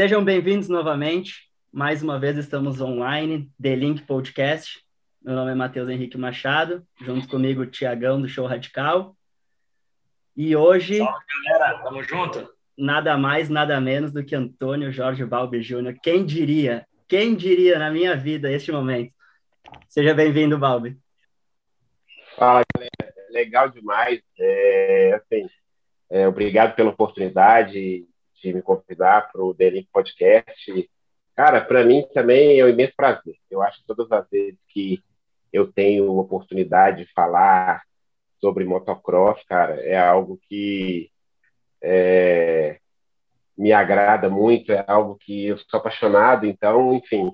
Sejam bem-vindos novamente. Mais uma vez estamos online, The Link Podcast. Meu nome é Matheus Henrique Machado, junto comigo o Tiagão do Show Radical. E hoje. Salve, galera, tamo junto. Nada mais, nada menos do que Antônio Jorge Balbi Júnior. Quem diria? Quem diria na minha vida este momento? Seja bem-vindo, Balbi. Fala, galera. Legal demais. É, assim, é, obrigado pela oportunidade de me convidar para o Delink Podcast. Cara, para mim também é um imenso prazer. Eu acho que todas as vezes que eu tenho oportunidade de falar sobre motocross, cara, é algo que é, me agrada muito, é algo que eu sou apaixonado, então, enfim,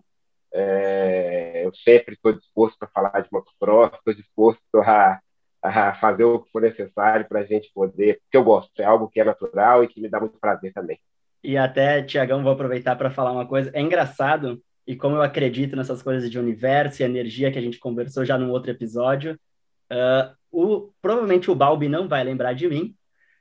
é, eu sempre estou disposto a falar de motocross, estou disposto a, a, fazer o que for necessário para a gente poder, porque eu gosto, é algo que é natural e que me dá muito prazer também. E até, Tiagão, vou aproveitar para falar uma coisa. É engraçado, e como eu acredito nessas coisas de universo e energia que a gente conversou já num outro episódio, uh, o, provavelmente o Balbi não vai lembrar de mim,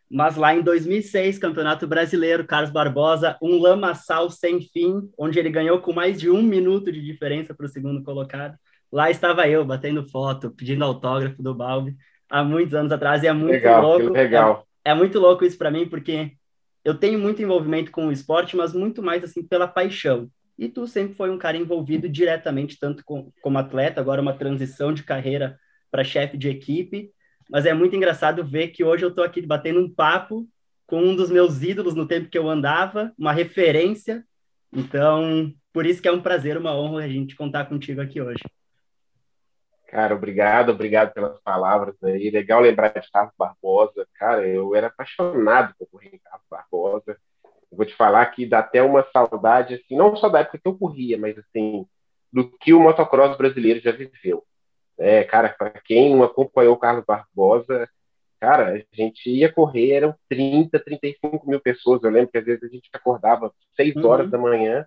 mas lá em 2006, Campeonato Brasileiro, Carlos Barbosa, um lamaçal sem fim, onde ele ganhou com mais de um minuto de diferença para o segundo colocado. Lá estava eu, batendo foto, pedindo autógrafo do Balbi, há muitos anos atrás, e é muito legal, louco. legal. É, é muito louco isso para mim, porque eu tenho muito envolvimento com o esporte, mas muito mais assim pela paixão. E tu sempre foi um cara envolvido diretamente, tanto com, como atleta, agora uma transição de carreira para chefe de equipe. Mas é muito engraçado ver que hoje eu estou aqui batendo um papo com um dos meus ídolos no tempo que eu andava, uma referência. Então, por isso que é um prazer, uma honra a gente contar contigo aqui hoje. Cara, obrigado, obrigado pelas palavras aí. Legal lembrar de Carlos Barbosa. Cara, eu era apaixonado por correr em Carlos Barbosa. Eu vou te falar que dá até uma saudade, assim, não só da época que eu corria, mas assim, do que o motocross brasileiro já viveu. É, cara, para quem acompanhou o Carlos Barbosa, cara, a gente ia correr, eram 30, 35 mil pessoas. Eu lembro que às vezes a gente acordava 6 uhum. horas da manhã,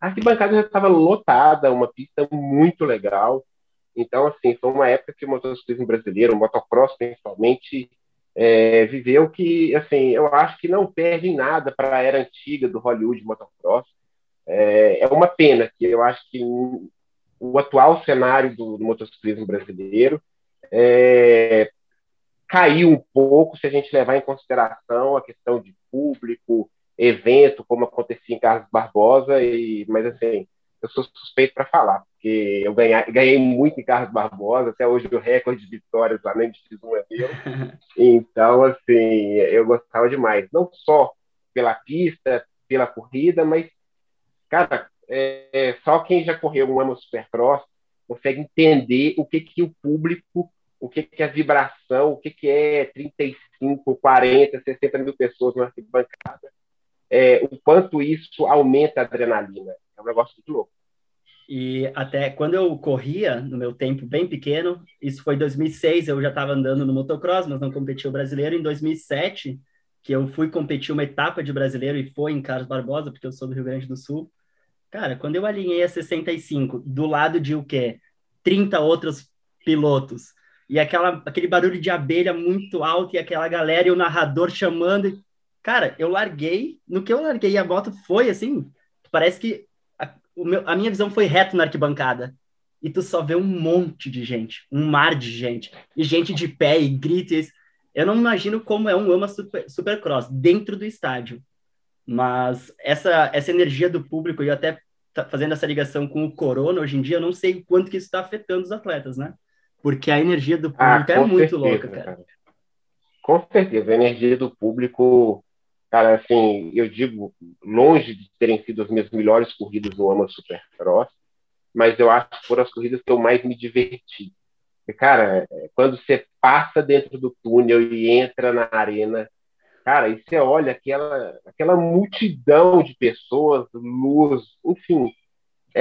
a arquibancada já estava lotada, uma pista muito legal. Então, assim, foi uma época que o motociclismo brasileiro, o motocross principalmente, é, viveu que, assim, eu acho que não perde em nada para a era antiga do Hollywood motocross. É, é, uma pena que eu acho que o atual cenário do, do motociclismo brasileiro é, caiu um pouco se a gente levar em consideração a questão de público, evento, como acontecia em Carlos Barbosa, e, mas assim, eu sou suspeito para falar, porque eu ganhei, ganhei muito em Carlos Barbosa, até hoje o recorde de vitórias lá nem de X1 é meu. Então, assim, eu gostava demais, não só pela pista, pela corrida, mas, cara, é, só quem já correu um ano Supercross consegue entender o que, que o público, o que, que é a vibração, o que, que é 35, 40, 60 mil pessoas numa arquibancada, é, o quanto isso aumenta a adrenalina. É um negócio muito louco. E até quando eu corria, no meu tempo bem pequeno, isso foi em 2006, eu já estava andando no motocross, mas não competi o brasileiro. Em 2007, que eu fui competir uma etapa de brasileiro e foi em Carlos Barbosa, porque eu sou do Rio Grande do Sul. Cara, quando eu alinhei a 65, do lado de o quê? 30 outros pilotos, e aquela, aquele barulho de abelha muito alto, e aquela galera e o narrador chamando. Cara, eu larguei, no que eu larguei a moto foi assim, parece que meu, a minha visão foi reto na arquibancada. E tu só vê um monte de gente, um mar de gente, e gente de pé e gritos. Eu não imagino como é um AMA super, Supercross dentro do estádio. Mas essa, essa energia do público, e até fazendo essa ligação com o Corona, hoje em dia, eu não sei o quanto que isso está afetando os atletas, né? Porque a energia do ah, público ah, é muito certeza, louca, cara. cara. Com certeza, a energia do público Cara, assim, eu digo, longe de terem sido as minhas melhores corridas no AMA Supercross, mas eu acho que foram as corridas que eu mais me diverti. E, cara, quando você passa dentro do túnel e entra na arena, cara, e você olha aquela, aquela multidão de pessoas, luz, enfim,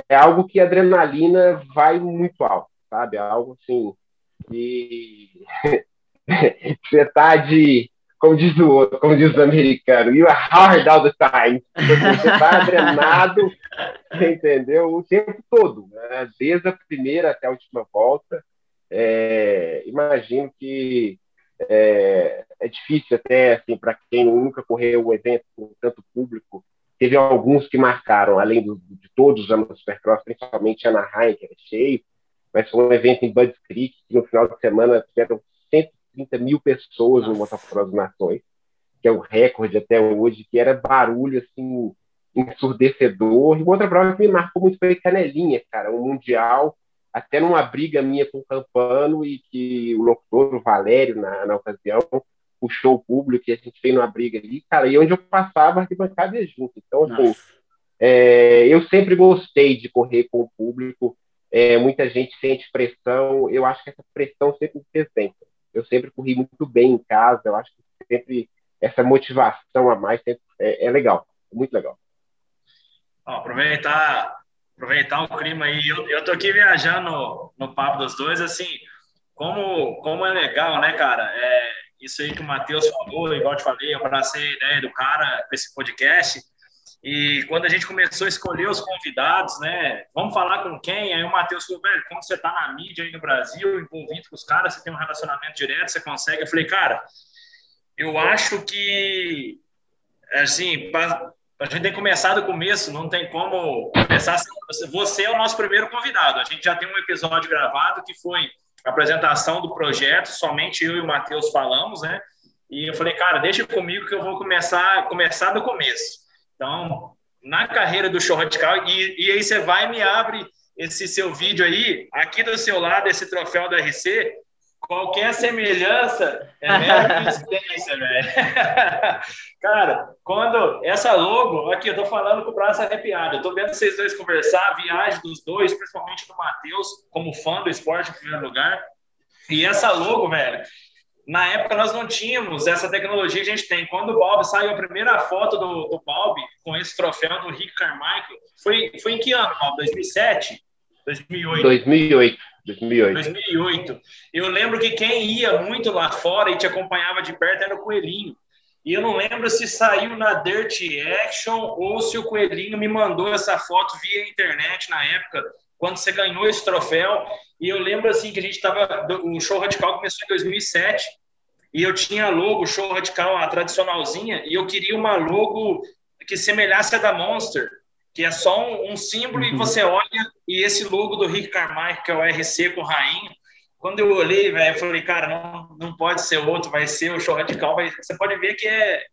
é algo que a adrenalina vai muito alto, sabe? É algo assim, e você tá de como diz o outro, como diz o americano, you are hard all the time. Você está adrenado, entendeu? O tempo todo, né? desde a primeira até a última volta. É, imagino que é, é, difícil até assim para quem nunca correu um evento com tanto público teve alguns que marcaram, além do, de todos os anos do Supercross, principalmente Anaheim, que era cheio, mas foi um evento em Budds Creek, que no final de semana tiveram 130 mil pessoas no Motocross Nações, que é o recorde até hoje, que era barulho, assim, ensurdecedor. E outra prova que me marcou muito foi Canelinha, cara, um mundial, até numa briga minha com o Campano, e que o locutor, o Valério, na, na ocasião, puxou o público e a gente fez uma briga ali, cara, e onde eu passava, a arquibancada ia junto. Então, assim, é, eu sempre gostei de correr com o público, é, muita gente sente pressão, eu acho que essa pressão sempre me bem. Eu sempre corri muito bem em casa, eu acho que sempre essa motivação a mais sempre é, é legal, muito legal. aproveitar, aproveitar o clima aí, eu, eu tô aqui viajando no, no papo dos dois, assim, como, como é legal, né, cara? É, isso aí que o Matheus falou, igual eu te falei, eu abracei a ideia do cara com esse podcast. E quando a gente começou a escolher os convidados, né? Vamos falar com quem? Aí o Matheus falou, velho, como você tá na mídia aí no Brasil, envolvido com os caras, você tem um relacionamento direto, você consegue. Eu falei, cara, eu acho que, assim, a gente tem que começar do começo, não tem como começar. Você é o nosso primeiro convidado. A gente já tem um episódio gravado que foi apresentação do projeto, somente eu e o Matheus falamos, né? E eu falei, cara, deixa comigo que eu vou começar, começar do começo. Então, na carreira do show radical, e, e aí você vai e me abre esse seu vídeo aí, aqui do seu lado, esse troféu da RC, qualquer semelhança é mera coincidência, velho. Cara, quando essa logo, aqui eu tô falando com o braço arrepiado, eu tô vendo vocês dois conversar, a viagem dos dois, principalmente do Matheus, como fã do esporte em primeiro lugar. E essa logo, velho, na época nós não tínhamos essa tecnologia que a gente tem. Quando o Bob saiu a primeira foto do, do Bob com esse troféu do Rick Carmichael, foi, foi em que ano, Bob? 2007? 2008? 2008. 2008. 2008. Eu lembro que quem ia muito lá fora e te acompanhava de perto era o Coelhinho. E eu não lembro se saiu na Dirt Action ou se o Coelhinho me mandou essa foto via internet na época, quando você ganhou esse troféu. E eu lembro assim que a gente estava. O show radical começou em 2007 e eu tinha a logo, show radical, a tradicionalzinha, e eu queria uma logo que semelhasse a da Monster que é só um, um símbolo uhum. e você olha e esse logo do Rick Carmichael, que é o RC com rainha, quando eu olhei, velho, eu falei, cara, não, não pode ser outro, vai ser o show radical, vai... você pode ver que é...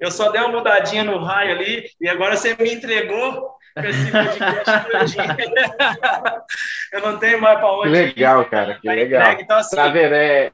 Eu só dei uma mudadinha no raio ali e agora você me entregou esse podcast Eu não tenho mais para onde Legal, cara, que legal. Então, assim, tá vendo, é,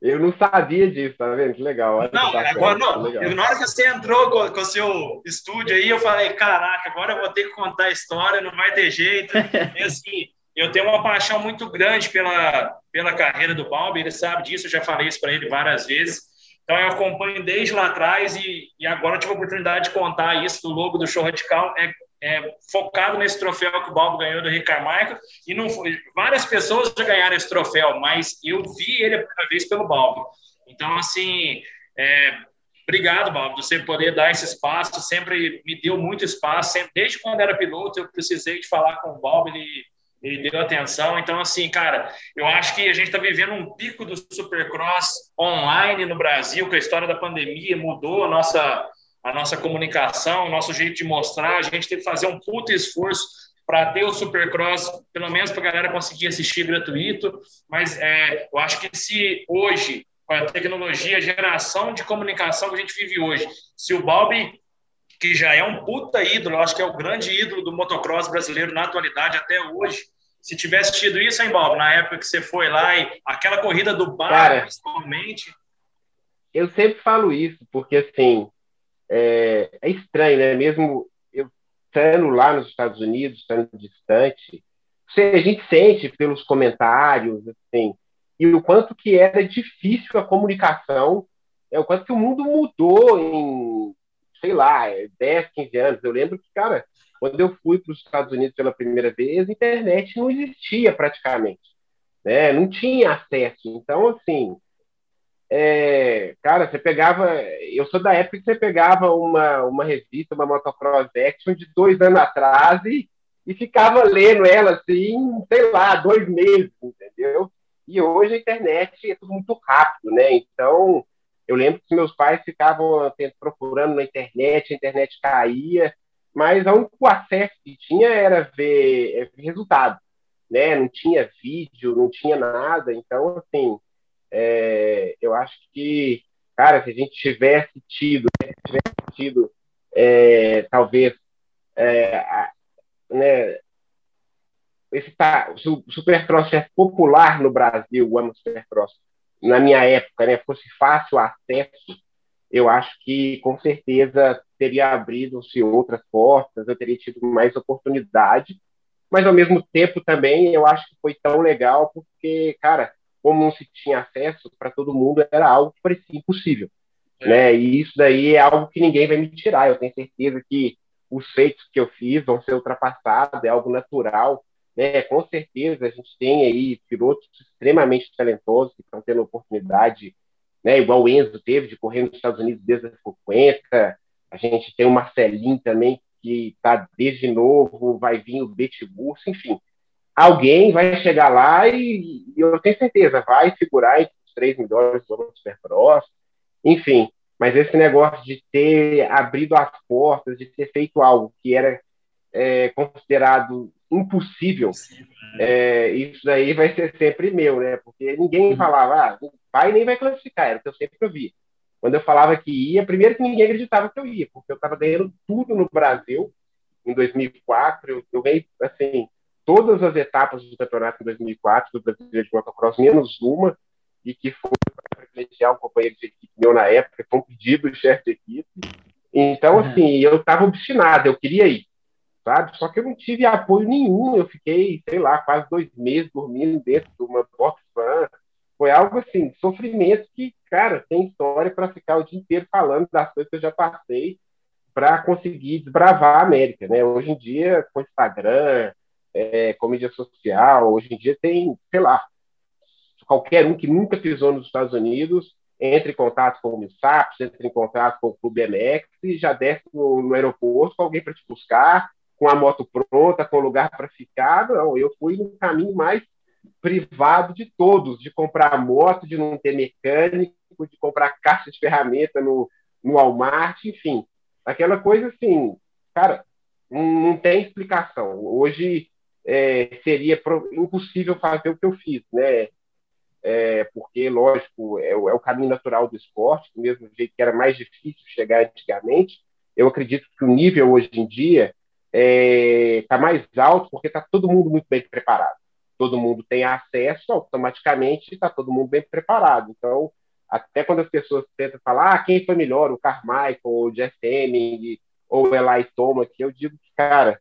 eu não sabia disso, tá vendo? Que legal. Olha não, que agora não. Legal. Na hora que você entrou com, com o seu estúdio aí, eu falei, caraca, agora eu vou ter que contar a história, não vai ter jeito. e assim, eu tenho uma paixão muito grande pela, pela carreira do Balbi, ele sabe disso, eu já falei isso para ele várias vezes. Então eu acompanho desde lá atrás e, e agora tive a oportunidade de contar isso do logo do Show Radical. É é, focado nesse troféu que o Balbo ganhou do Ricardo Michael, e não foi, várias pessoas já ganharam esse troféu, mas eu vi ele a primeira vez pelo Balbo. Então, assim, é, obrigado, Balbo, você poder dar esse espaço, sempre me deu muito espaço, sempre, desde quando era piloto eu precisei de falar com o Balbo, ele, ele deu atenção, então, assim, cara, eu acho que a gente está vivendo um pico do Supercross online no Brasil, com a história da pandemia, mudou a nossa a nossa comunicação, o nosso jeito de mostrar. A gente tem que fazer um puto esforço para ter o Supercross, pelo menos para a galera conseguir assistir gratuito. Mas é, eu acho que se hoje, com a tecnologia, a geração de comunicação que a gente vive hoje, se o Balbi, que já é um puta ídolo, acho que é o grande ídolo do motocross brasileiro na atualidade até hoje, se tivesse tido isso, hein, Bob, na época que você foi lá e aquela corrida do bar, Cara, principalmente. Eu sempre falo isso, porque assim, é, é estranho, né? Mesmo eu estando lá nos Estados Unidos, estando distante, a gente sente pelos comentários, assim, e o quanto que era difícil a comunicação, é o quanto que o mundo mudou em, sei lá, 10, 15 anos. Eu lembro que, cara, quando eu fui para os Estados Unidos pela primeira vez, a internet não existia praticamente, né? Não tinha acesso. Então, assim, é, cara, você pegava. Eu sou da época que você pegava uma, uma revista, uma motocross action de dois anos atrás e, e ficava lendo ela assim, sei lá, dois meses, entendeu? E hoje a internet é tudo muito rápido, né? Então, eu lembro que meus pais ficavam procurando na internet, a internet caía, mas o único acesso que tinha era ver, é, ver resultado, né? Não tinha vídeo, não tinha nada. Então, assim, é, eu acho que, cara, se a gente tivesse tido, né, tivesse tido, é, talvez, é, a, né, esse tá, o Supercross é popular no Brasil, o ano Supercross, na minha época, né, fosse fácil acesso, eu acho que com certeza teria abrido-se outras portas, eu teria tido mais oportunidade, mas ao mesmo tempo também eu acho que foi tão legal porque, cara, como não se tinha acesso para todo mundo, era algo que parecia impossível. É. Né? E isso daí é algo que ninguém vai me tirar. Eu tenho certeza que os feitos que eu fiz vão ser ultrapassados, é algo natural. Né? Com certeza a gente tem aí pilotos extremamente talentosos que estão tendo oportunidade, né? igual o Enzo teve, de correr nos Estados Unidos desde os 50. A gente tem o Marcelinho também, que está desde novo, vai vir o Betibus, enfim. Alguém vai chegar lá e, e, eu tenho certeza, vai figurar entre os três melhores do Supercross, enfim. Mas esse negócio de ter abrido as portas, de ter feito algo que era é, considerado impossível, é, isso daí vai ser sempre meu, né? Porque ninguém uhum. falava, ah, vai nem vai classificar, era o que eu sempre ouvia. Quando eu falava que ia, primeiro que ninguém acreditava que eu ia, porque eu estava ganhando tudo no Brasil em 2004, eu, eu ganhei, assim, todas as etapas do campeonato em 2004 do Brasileiro de Motocross, menos uma, e que foi para privilegiar um companheiro de equipe meu na época, foi um pedido do chefe de equipe. Então, uhum. assim, eu estava obstinado, eu queria ir sabe? Só que eu não tive apoio nenhum. Eu fiquei, sei lá, quase dois meses dormindo dentro de uma box fan. Foi algo assim, sofrimento que, cara, tem história para ficar o dia inteiro falando das coisas que eu já passei para conseguir desbravar a América, né? Hoje em dia, com Instagram, é, com mídia social, hoje em dia tem, sei lá, qualquer um que nunca pisou nos Estados Unidos entre em contato com o MISAPS, entre em contato com o Clube MX e já desce no, no aeroporto com alguém para te buscar com a moto pronta, com lugar para ficar. Não, eu fui no caminho mais privado de todos, de comprar moto, de não ter mecânico, de comprar caixa de ferramenta no, no Walmart, enfim. Aquela coisa assim, cara, não tem explicação. Hoje é, seria impossível fazer o que eu fiz, né? É, porque, lógico, é, é, o caminho natural do esporte, do mesmo jeito que era mais difícil chegar antigamente. Eu acredito que o nível hoje em dia está é, tá mais alto porque está todo mundo muito bem preparado. Todo mundo tem acesso, automaticamente está todo mundo bem preparado. Então, até quando as pessoas tentam falar ah, quem foi melhor, o Carmichael, o Jeff Hemming, ou o Eli Thomas, eu digo que, cara,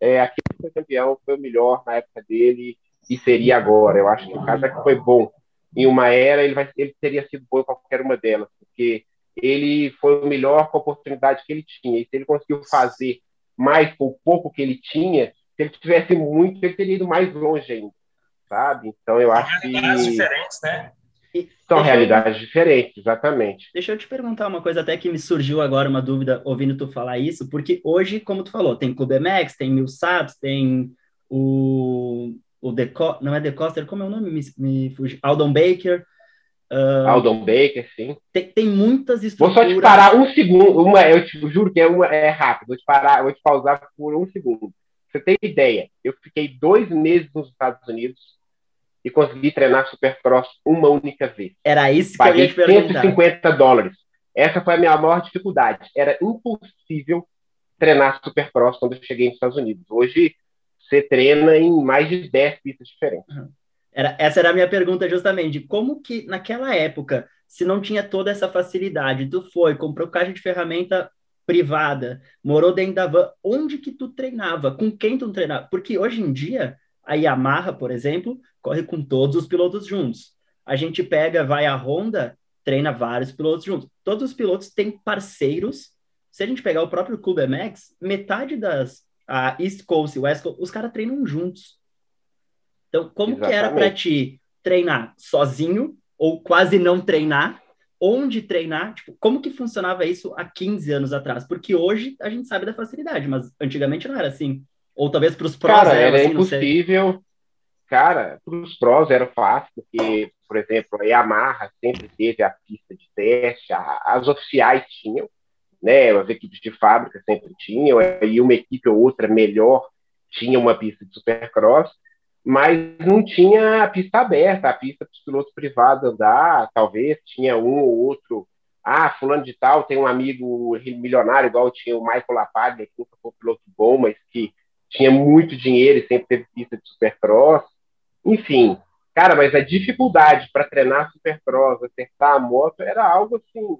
é, aquele que foi campeão foi o melhor na época dele e seria agora. Eu acho que o cara que foi bom em uma era, ele, vai, ele teria sido bom em qualquer uma delas, porque ele foi o melhor com a oportunidade que ele tinha. E se ele conseguiu fazer mais com o pouco que ele tinha, se ele tivesse muito, ele teria ido mais longe ainda, sabe? Então eu acho que... diferentes, né? São Deixa realidades eu... diferentes, exatamente. Deixa eu te perguntar uma coisa até que me surgiu agora uma dúvida ouvindo tu falar isso, porque hoje, como tu falou, tem Clube MX, tem Mil Sabs, tem o, o Deco... não é The Coster, como é o nome? Me, me fugi. Aldon Baker, Uh, Aldon Baker, sim. Tem, tem muitas estruturas. Vou só te parar um segundo. Uma, eu te juro que é, uma, é rápido. Vou te parar, vou te pausar por um segundo. Você tem ideia? Eu fiquei dois meses nos Estados Unidos e consegui treinar Supercross uma única vez. Era isso que eu ia te perguntar. 150 dólares. Essa foi a minha maior dificuldade. Era impossível treinar Supercross quando eu cheguei nos Estados Unidos. Hoje, você treina em mais de 10 pistas diferentes. Uhum. Era, essa era a minha pergunta justamente, como que naquela época, se não tinha toda essa facilidade, tu foi, comprou caixa de ferramenta privada, morou dentro da van, onde que tu treinava? Com quem tu treinava? Porque hoje em dia, a Yamaha, por exemplo, corre com todos os pilotos juntos. A gente pega, vai a Honda, treina vários pilotos juntos. Todos os pilotos têm parceiros. Se a gente pegar o próprio Clube MX, metade das a East Coast e West Coast, os caras treinam juntos. Então, como Exatamente. que era para ti treinar sozinho ou quase não treinar? Onde treinar? Tipo, como que funcionava isso há 15 anos atrás? Porque hoje a gente sabe da facilidade, mas antigamente não era assim. Ou talvez para os prós Cara, era, era assim, impossível. Cara, para os prós era fácil, porque por exemplo, a Yamaha sempre teve a pista de teste, a, as oficiais tinham, né, as equipes de fábrica sempre tinham, e uma equipe ou outra melhor tinha uma pista de supercross, mas não tinha a pista aberta, a pista para os pilotos privados andar, talvez tinha um ou outro. Ah, fulano de tal tem um amigo milionário, igual tinha o Michael Lapaglia, que nunca foi um piloto bom, mas que tinha muito dinheiro e sempre teve pista de supercross. Enfim, cara, mas a dificuldade para treinar supercross, acertar a moto, era algo assim,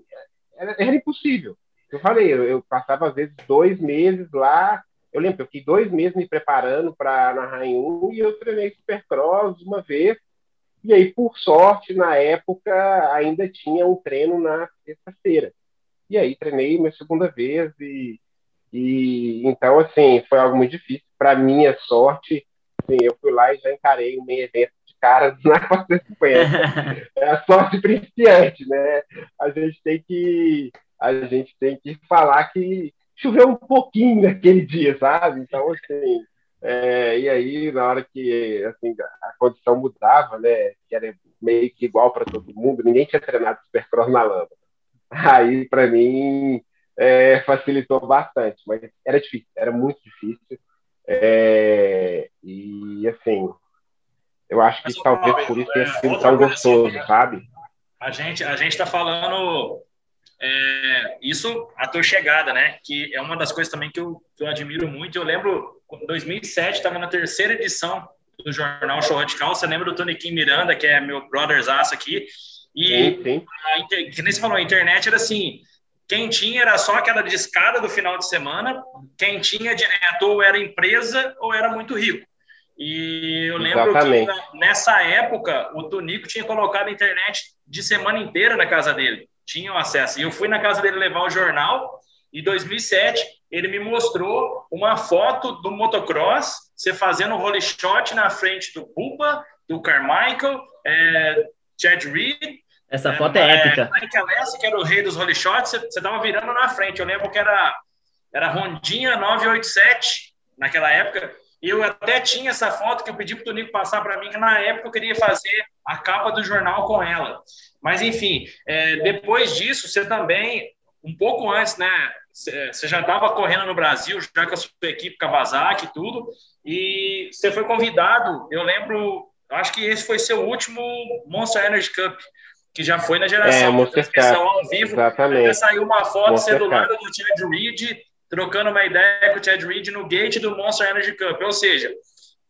era, era impossível. Eu falei, eu, eu passava às vezes dois meses lá eu lembro que eu fiquei dois meses me preparando para narrar em um e eu treinei Supercross uma vez. E aí, por sorte, na época, ainda tinha um treino na sexta-feira. E aí, treinei minha segunda vez. E, e então, assim, foi algo muito difícil. Para minha sorte, assim, eu fui lá e já encarei um meio evento de caras na 450. é a sorte principiante, né? A gente tem que a gente tem que falar que choveu um pouquinho naquele dia, sabe? Então, assim, é, e aí, na hora que assim, a condição mudava, né, que era meio que igual para todo mundo, ninguém tinha treinado supercross na lama. Aí, para mim, é, facilitou bastante, mas era difícil, era muito difícil. É, e, assim, eu acho que talvez por isso tenha sido é, tão gostoso, assim, sabe? A gente a gente está falando é, isso a tua chegada, né? Que é uma das coisas também que eu, que eu admiro muito. Eu lembro, em 2007, estava na terceira edição do jornal Show Radical. Você lembra do Tony Kim Miranda, que é meu brother's aço aqui? E, sim, sim. A, que nem você falou, a internet era assim: quem tinha era só aquela discada do final de semana, quem tinha direto ou era empresa ou era muito rico. E eu lembro Exatamente. que nessa época o Tonico tinha colocado a internet de semana inteira na casa dele tinham acesso. E eu fui na casa dele levar o jornal, e em 2007 ele me mostrou uma foto do motocross, você fazendo um role shot na frente do Bubba, do Carmichael, é, Chad Reed. Essa foto é, é épica. Mike Alessi, que era o rei dos role shots, você, você tava virando na frente. Eu lembro que era, era Rondinha 987 naquela época. Eu até tinha essa foto que eu pedi para o Tonico passar para mim, que na época eu queria fazer a capa do jornal com ela. Mas, enfim, é, depois disso, você também, um pouco antes, né? Você já estava correndo no Brasil, já com a sua equipe Kawasaki e tudo, e você foi convidado, eu lembro, acho que esse foi seu último Monster Energy Cup, que já foi na geração é, transmissão ao vivo. Exatamente. Saiu uma foto Monster do lado do Chad Reed, trocando uma ideia com o Chad Reed no gate do Monster Energy Cup. Ou seja,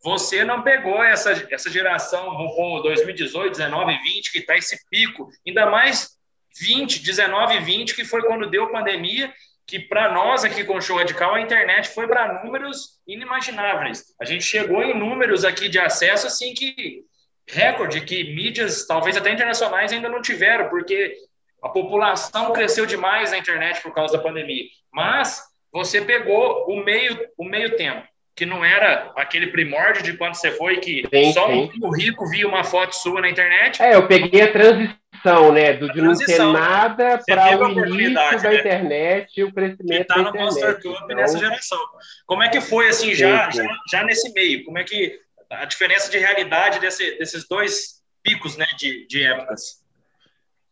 você não pegou essa, essa geração 2018, 19, 20, que está esse pico, ainda mais 20, 19, 20, que foi quando deu pandemia, que para nós aqui com o Show Radical, a internet foi para números inimagináveis. A gente chegou em números aqui de acesso, assim, que recorde, que mídias, talvez até internacionais, ainda não tiveram, porque a população cresceu demais na internet por causa da pandemia. Mas você pegou o meio, o meio tempo que não era aquele primórdio de quando você foi, que sim, só sim. um rico via uma foto sua na internet. É, eu peguei a transição, né? Do, de não ter nada para o início da né? internet e o crescimento tá no Monster Club então... nessa geração. Como é que foi, assim, já, já, já, nesse meio? Como é que a diferença de realidade desse, desses dois picos, né, de, de épocas?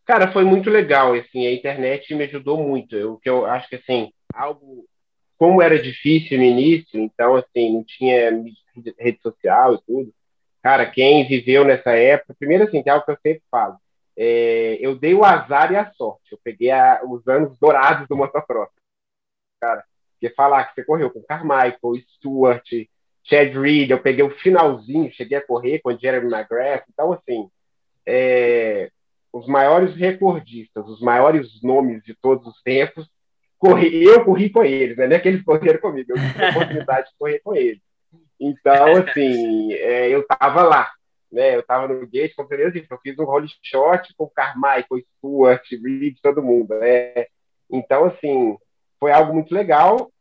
Cara, foi muito legal, assim, a internet me ajudou muito. Eu, que eu acho que, assim, algo como era difícil no início, então, assim, não tinha rede social e tudo. Cara, quem viveu nessa época, primeiro, assim, tem algo que eu sempre falo. É, eu dei o azar e a sorte. Eu peguei a, os anos dourados do motocross. Cara, porque falar que você correu com Carmichael, Stuart, Chad Reed, eu peguei o finalzinho, cheguei a correr com Jeremy McGrath. Então, assim, é, os maiores recordistas, os maiores nomes de todos os tempos corri, eu corri com eles, né? Não é que eles correram comigo, eu tive a oportunidade de correr com eles. Então, assim, é, eu estava lá, né? Eu estava no gate, como você disse, eu fiz um role shot com o Carmichael, Stuart, Reed, todo mundo, né? Então, assim, foi algo muito legal.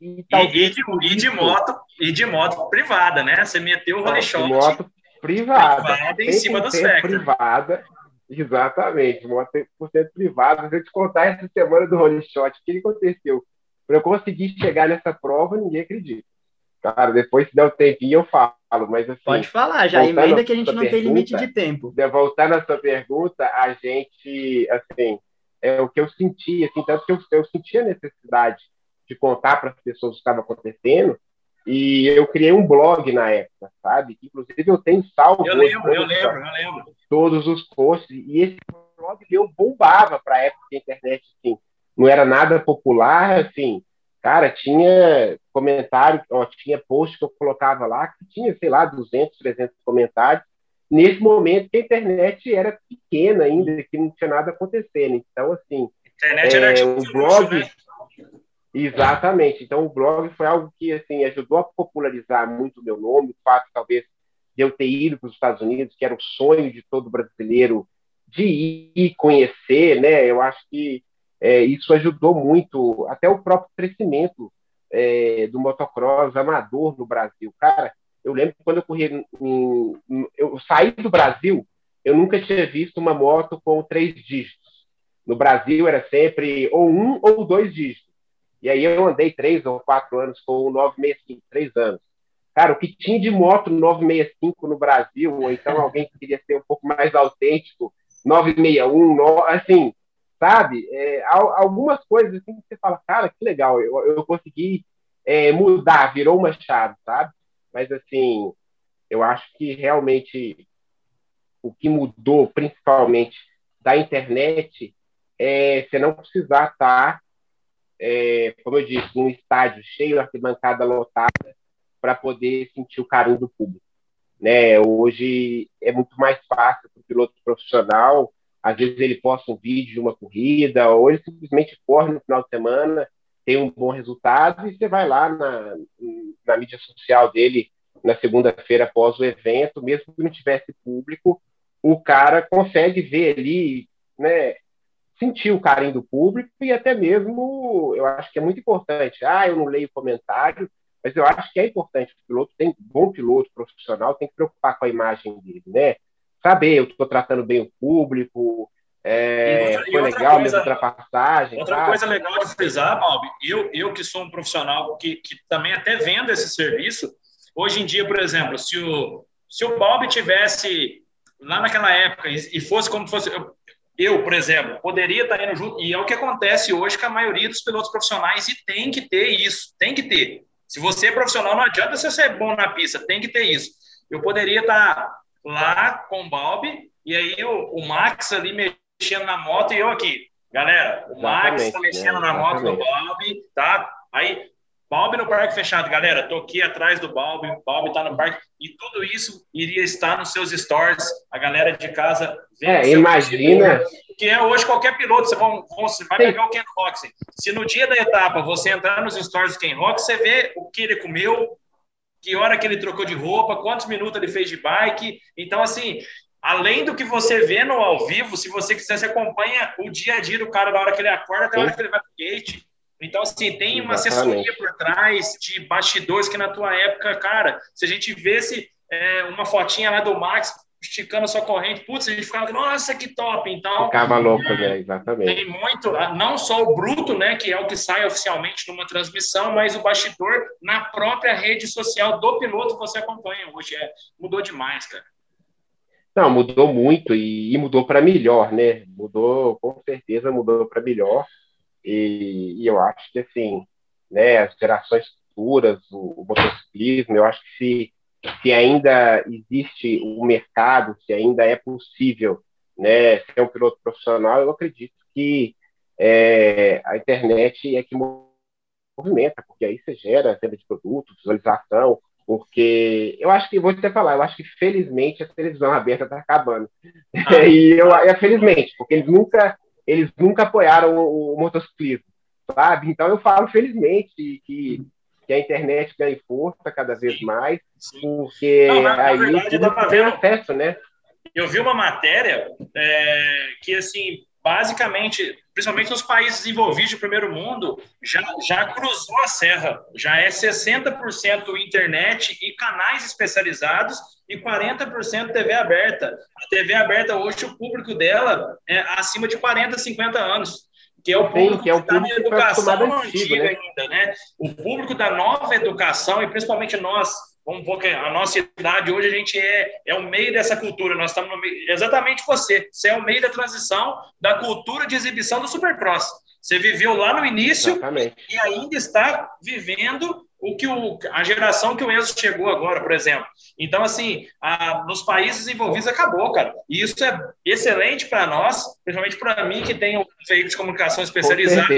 E, e, e, de, e, de, moto, e de moto privada, né? Você meteu o role shot. moto privada. privada em cima dos Vector. Privada Exatamente, moto 100% privada. Se eu te contar essa semana do Holy Shot, o que aconteceu? Para eu conseguir chegar nessa prova, ninguém acredita. Cara, depois se der um tempinho eu falo, mas assim... Pode falar, já emenda que a gente não pergunta, tem limite de tempo. Voltando à sua pergunta, a gente, assim, é o que eu senti, assim, tanto que eu, eu senti a necessidade de contar para as pessoas o que estava acontecendo, e eu criei um blog na época, sabe? Inclusive eu tenho salvo. Eu lembro, eu lembro, eu lembro. Todos os posts, e esse blog meu bombava para a época que a internet, assim, não era nada popular, assim, cara, tinha comentário, ó, tinha post que eu colocava lá que tinha, sei lá, 200, 300 comentários, nesse momento que a internet era pequena ainda, que não tinha nada acontecendo. Então, assim, internet era é, o blog... Né? Exatamente. Então, o blog foi algo que, assim, ajudou a popularizar muito o meu nome, o fato, talvez, de eu ter ido para os Estados Unidos, que era o sonho de todo brasileiro de ir conhecer, né? Eu acho que é, isso ajudou muito, até o próprio crescimento é, do motocross amador no Brasil. Cara, eu lembro quando eu corri, em, eu saí do Brasil, eu nunca tinha visto uma moto com três dígitos. No Brasil era sempre ou um ou dois dígitos. E aí eu andei três ou quatro anos com o 965, três anos. Cara, o que tinha de moto 965 no Brasil, ou então alguém que queria ser um pouco mais autêntico, 961, no, assim, sabe? É, algumas coisas assim que você fala, cara, que legal, eu, eu consegui é, mudar, virou uma chave, sabe? Mas assim, eu acho que realmente o que mudou, principalmente da internet, é você não precisar estar, é, como eu disse, num estádio cheio, arquibancada lotada, para poder sentir o carinho do público. Né? Hoje é muito mais fácil para o piloto profissional às vezes ele posta um vídeo de uma corrida, ou ele simplesmente corre no final de semana, tem um bom resultado, e você vai lá na, na mídia social dele na segunda-feira após o evento, mesmo que não tivesse público, o cara consegue ver ali, né, sentir o carinho do público e até mesmo, eu acho que é muito importante. Ah, eu não leio comentário, mas eu acho que é importante. O piloto tem bom piloto profissional, tem que preocupar com a imagem dele, né? saber, eu estou tratando bem o público, é, outra, foi legal coisa, minha ultrapassagem. Outra tá? coisa legal de frisar, Balbi, eu, eu que sou um profissional que, que também até vendo esse serviço, hoje em dia, por exemplo, se o, se o Balbi tivesse lá naquela época e fosse como fosse. Eu, eu, por exemplo, poderia estar indo junto, e é o que acontece hoje com a maioria dos pilotos profissionais, e tem que ter isso, tem que ter. Se você é profissional, não adianta você ser bom na pista, tem que ter isso. Eu poderia estar lá com o Balbi, e aí o, o Max ali mexendo na moto e eu aqui. Galera, o Max está mexendo né? na moto do Balbi, tá? Aí, Balbi no parque fechado, galera, tô aqui atrás do Balbi, Balbi tá no parque, e tudo isso iria estar nos seus stories, a galera de casa vendo. É, imagina. Que é hoje qualquer piloto, você, vão, você vai Sim. pegar o Ken Roxy. Se no dia da etapa você entrar nos stories do Ken Roxy, você vê o que ele comeu, que hora que ele trocou de roupa, quantos minutos ele fez de bike. Então, assim, além do que você vê no ao vivo, se você quiser, você acompanha o dia a dia do cara da hora que ele acorda até a hora que ele vai pro gate. Então, assim, tem uma Exatamente. assessoria por trás de bastidores que na tua época, cara, se a gente vesse é, uma fotinha lá do Max, esticando a sua corrente, putz, a gente ficava, nossa, que top, então... Ficava louco, né, exatamente. Tem muito, ah, não só o bruto, né, que é o que sai oficialmente numa transmissão, mas o bastidor na própria rede social do piloto você acompanha hoje, é, mudou demais, cara. Não, mudou muito e, e mudou para melhor, né, mudou, com certeza mudou para melhor, e, e, eu acho que, assim, né, as gerações futuras, o, o motociclismo, eu acho que se se ainda existe um mercado, se ainda é possível né, ser um piloto profissional, eu acredito que é, a internet é que movimenta, porque aí você gera venda de produtos, visualização, porque eu acho que, vou até falar, eu acho que felizmente a televisão aberta está acabando. Ah. e eu, é felizmente, porque eles nunca, eles nunca apoiaram o, o motociclismo, sabe? Então eu falo felizmente que que a internet ganhe força cada vez mais, Sim. porque Não, na, aí na verdade, tudo tem acesso, né? Eu vi uma matéria é, que, assim, basicamente, principalmente nos países desenvolvidos de primeiro mundo, já, já cruzou a serra. Já é 60% internet e canais especializados e 40% TV aberta. A TV aberta, hoje, o público dela é acima de 40, 50 anos. que é o público Sim, que é o tá público da educação antiga né? ainda, né? O público da nova educação, e principalmente nós, vamos ver que a nossa idade hoje, a gente é, é o meio dessa cultura, nós estamos no meio, exatamente você, você é o meio da transição da cultura de exibição do Supercross. Você viveu lá no início exatamente. e ainda está vivendo o que o, a geração que o Enzo chegou agora, por exemplo. Então, assim, a, nos países envolvidos acabou, cara. E isso é excelente para nós, principalmente para mim, que tenho um veículo de comunicação especializado.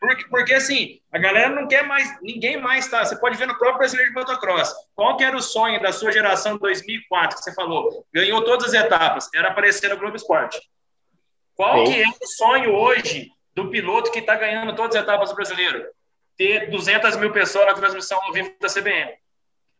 Porque, porque, assim, a galera não quer mais, ninguém mais tá. Você pode ver no próprio brasileiro de motocross. Qual que era o sonho da sua geração 2004 que você falou? Ganhou todas as etapas, era aparecer no Globo Esporte. Qual Sim. que é o sonho hoje do piloto que está ganhando todas as etapas do brasileiro? ter 200 mil pessoas na transmissão ao vivo da CBN.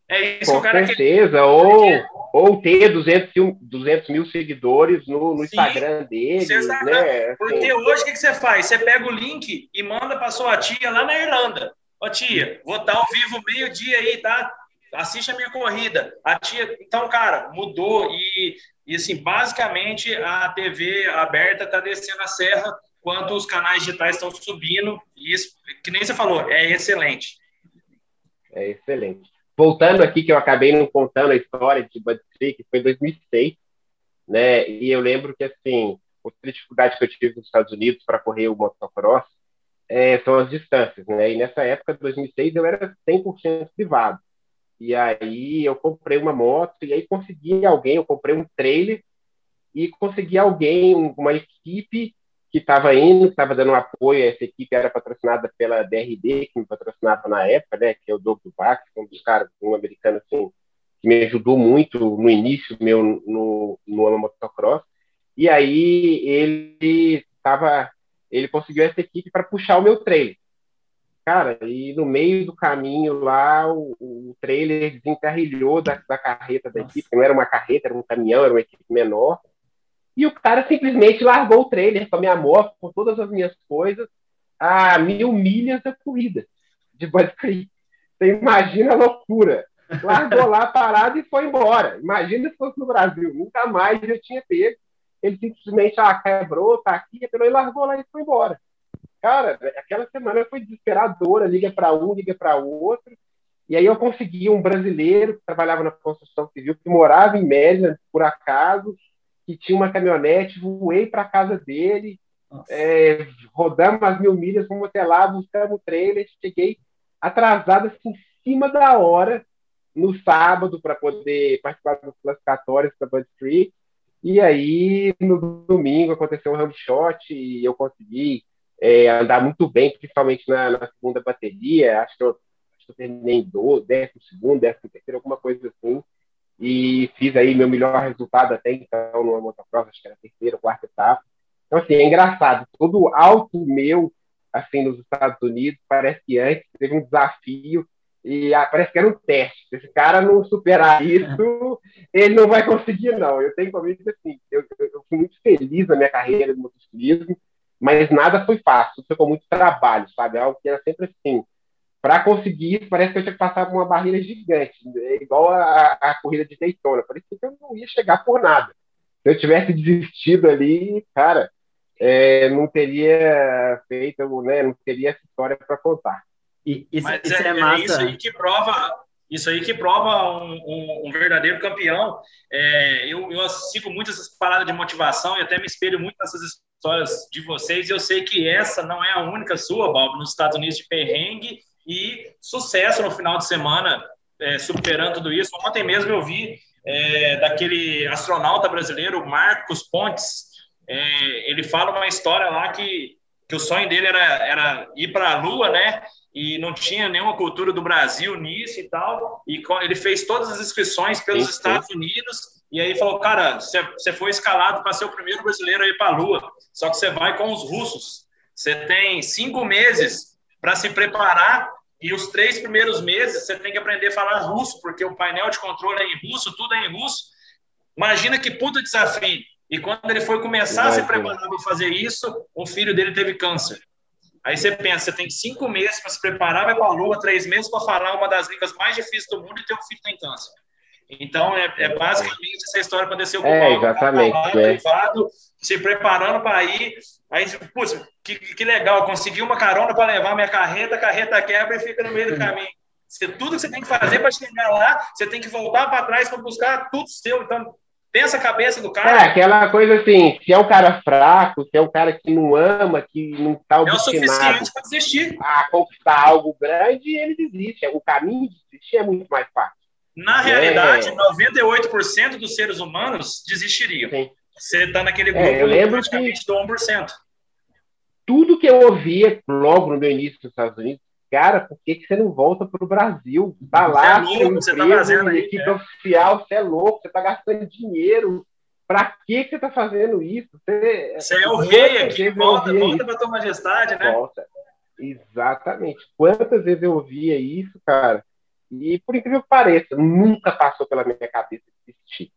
É isso Com que o cara certeza, quer. ou, ou ter 200, 200 mil seguidores no, no Instagram dele. Né? Porque hoje o que, que você faz? Você pega o link e manda para sua tia lá na Irlanda. Ó, tia, vou estar ao vivo meio-dia aí, tá? Assiste a minha corrida. A tia. Então, cara, mudou e, e assim, basicamente a TV aberta está descendo a serra quanto os canais digitais estão subindo, e isso, que nem você falou, é excelente. É excelente. Voltando aqui, que eu acabei não contando a história de Bud Street, que foi em 2006, né, e eu lembro que, assim, outra dificuldade que eu tive nos Estados Unidos para correr o motocross é, são as distâncias, né, e nessa época, 2006, eu era 100% privado. E aí eu comprei uma moto, e aí consegui alguém, eu comprei um trailer, e consegui alguém, uma equipe que estava indo, que estava dando apoio. Essa equipe era patrocinada pela DRD, que me patrocinava na época, né, que é o Doug Bax, um dos caras, um americano assim, que me ajudou muito no início meu no, no motocross. E aí ele estava, ele conseguiu essa equipe para puxar o meu trailer. Cara, e no meio do caminho lá, o, o trailer desencarrilhou da, da carreta da Nossa. equipe, não era uma carreta, era um caminhão, era uma equipe menor. E o cara simplesmente largou o trailer com a minha moto, com todas as minhas coisas, a mil milhas da corrida de Bud Creek. Você imagina a loucura. Largou lá parado e foi embora. Imagina se fosse no Brasil. Nunca mais eu tinha pego. Ele simplesmente ah, quebrou, tá aqui, e largou lá e foi embora. Cara, aquela semana foi desesperadora. Liga para um, liga para outro. E aí eu consegui um brasileiro que trabalhava na construção civil, que morava em Maryland, por acaso, que tinha uma caminhonete, voei para casa dele, é, rodamos as mil milhas, fomos até lá, buscamos o trailer, cheguei atrasado assim, em cima da hora, no sábado, para poder participar dos classificatórios para Bud Street. E aí, no domingo, aconteceu um shot e eu consegui é, andar muito bem, principalmente na, na, segunda bateria. Acho que eu, acho que eu terminei em do, décimo segundo, décimo terceiro, alguma coisa assim e fiz aí meu melhor resultado até então numa motocross, acho que era terceira, quarta etapa. Então, assim, é engraçado, todo alto meu, assim, nos Estados Unidos, parece que antes teve um desafio e ah, parece que era um teste. Se esse cara não superar isso, ele não vai conseguir, não. Eu tenho comigo assim, eu, eu, eu fui muito feliz na minha carreira de motociclismo, mas nada foi fácil, foi com muito trabalho, sabe? Algo que era sempre assim, para conseguir isso, parece que eu tinha que passar por uma barreira gigante, é igual a, a corrida de Daytona. Parecia que eu não ia chegar por nada. Se eu tivesse desistido ali, cara, é, não teria feito, né, não teria essa história para contar. E, isso, Mas isso é, é, massa. isso aí que prova, isso aí que prova um, um, um verdadeiro campeão. É, eu, eu sigo muito essas paradas de motivação e até me espelho muito nessas histórias de vocês. E eu sei que essa não é a única sua, Bob, nos Estados Unidos de perrengue e sucesso no final de semana, é, superando tudo isso. Ontem mesmo eu vi é, daquele astronauta brasileiro, Marcos Pontes, é, ele fala uma história lá que, que o sonho dele era, era ir para a Lua, né? E não tinha nenhuma cultura do Brasil nisso e tal. E ele fez todas as inscrições pelos sim. Estados Unidos. E aí falou, cara, você foi escalado para ser o primeiro brasileiro a ir para a Lua. Só que você vai com os russos. Você tem cinco meses para se preparar e os três primeiros meses você tem que aprender a falar russo, porque o painel de controle é em russo, tudo é em russo. Imagina que puta desafio. E quando ele foi começar a se preparar para fazer isso, o filho dele teve câncer. Aí você pensa, você tem cinco meses para se preparar, vai para a lua, três meses para falar uma das línguas mais difíceis do mundo e teu filho tem câncer. Então, é, é basicamente essa história aconteceu com é, o Paulo. Exatamente. Tá é. privado, se preparando para ir, Aí, putz, que, que legal, consegui uma carona para levar minha carreta, a carreta quebra e fica no meio do caminho. Você, tudo que você tem que fazer para chegar lá, você tem que voltar para trás para buscar tudo seu. Então, pensa a cabeça do cara. É, aquela coisa assim, se é um cara fraco, se é um cara que não ama, que não está obstinado... É o suficiente para desistir. A conquistar algo grande, ele desiste. O caminho de desistir é muito mais fácil. Na realidade, é... 98% dos seres humanos desistiriam. Sim. Você está naquele grupo é, eu lembro praticamente que... do 1%. Tudo que eu ouvia logo no meu início nos Estados Unidos, cara, por que, que você não volta para o Brasil? Tá lá, você, é louco, você tá fazendo aí, equipe é. oficial, você é louco, você tá gastando dinheiro. Para que, que você tá fazendo isso? Você, você é o rei aqui, volta, volta para tua majestade, né? Volta. Exatamente. Quantas vezes eu ouvia isso, cara? E por incrível que pareça, nunca passou pela minha cabeça desistir.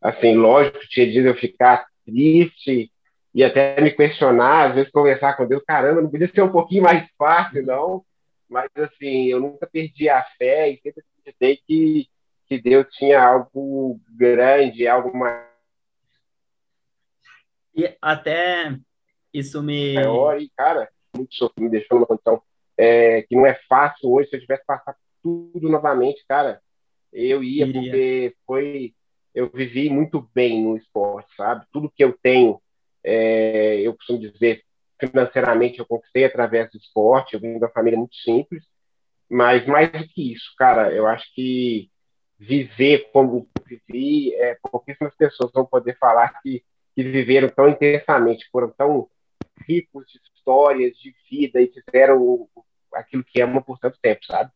Assim, lógico, tinha dias eu ficar triste e até me questionar, às vezes conversar com Deus, caramba, não podia ser um pouquinho mais fácil, não mas assim, eu nunca perdi a fé e sempre acreditei que, que Deus tinha algo grande, algo mais. E até isso me. Maior, e, cara, muito sofrido, me deixou numa condição é, que não é fácil hoje. Se eu tivesse passado tudo novamente, cara, eu ia, Iria. porque foi. Eu vivi muito bem no esporte, sabe? Tudo que eu tenho, é, eu costumo dizer, financeiramente eu conquistei através do esporte, eu vim de uma família muito simples, mas mais do que isso, cara, eu acho que viver como vivi, é, pouquíssimas pessoas vão poder falar que, que viveram tão intensamente, foram tão ricos de histórias, de vida e fizeram aquilo que amam por tanto tempo, sabe?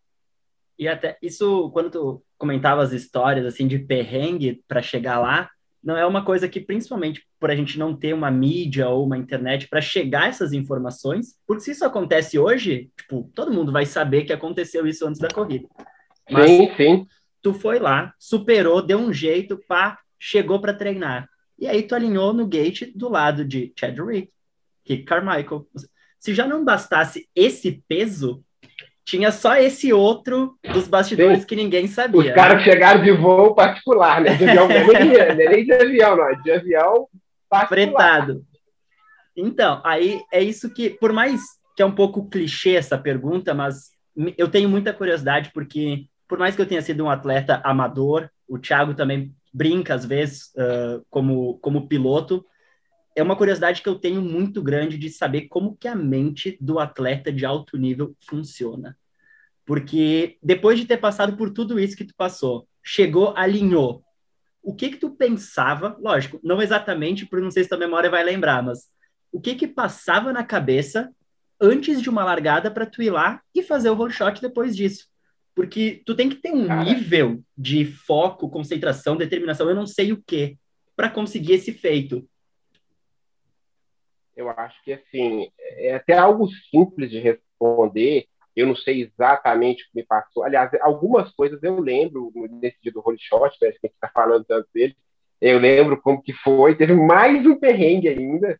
E até isso, quando tu comentava as histórias assim de perrengue para chegar lá, não é uma coisa que, principalmente por a gente não ter uma mídia ou uma internet para chegar essas informações, porque se isso acontece hoje, tipo, todo mundo vai saber que aconteceu isso antes da corrida. Mas sim, sim. Tu foi lá, superou, deu um jeito, pá, chegou para treinar. E aí tu alinhou no gate do lado de Chad Rick, Rick Carmichael. Se já não bastasse esse peso, tinha só esse outro dos bastidores Sim. que ninguém sabia. Os caras chegaram de voo particular, né? De avião, nem, nem de avião, não, de avião particular. Fretado. Então, aí é isso que, por mais que é um pouco clichê essa pergunta, mas eu tenho muita curiosidade, porque por mais que eu tenha sido um atleta amador, o Thiago também brinca às vezes uh, como, como piloto, é uma curiosidade que eu tenho muito grande de saber como que a mente do atleta de alto nível funciona. Porque depois de ter passado por tudo isso que tu passou, chegou, alinhou. O que que tu pensava? Lógico, não exatamente, porque não sei se tua memória vai lembrar, mas o que que passava na cabeça antes de uma largada para tu ir lá e fazer o roll shot depois disso? Porque tu tem que ter um Cara. nível de foco, concentração, determinação, eu não sei o que, para conseguir esse feito eu acho que assim é até algo simples de responder. Eu não sei exatamente o que me passou. Aliás, algumas coisas eu lembro nesse dia do Holy Shot, né, que a gente está falando tanto dele. Eu lembro como que foi. Teve mais um perrengue ainda.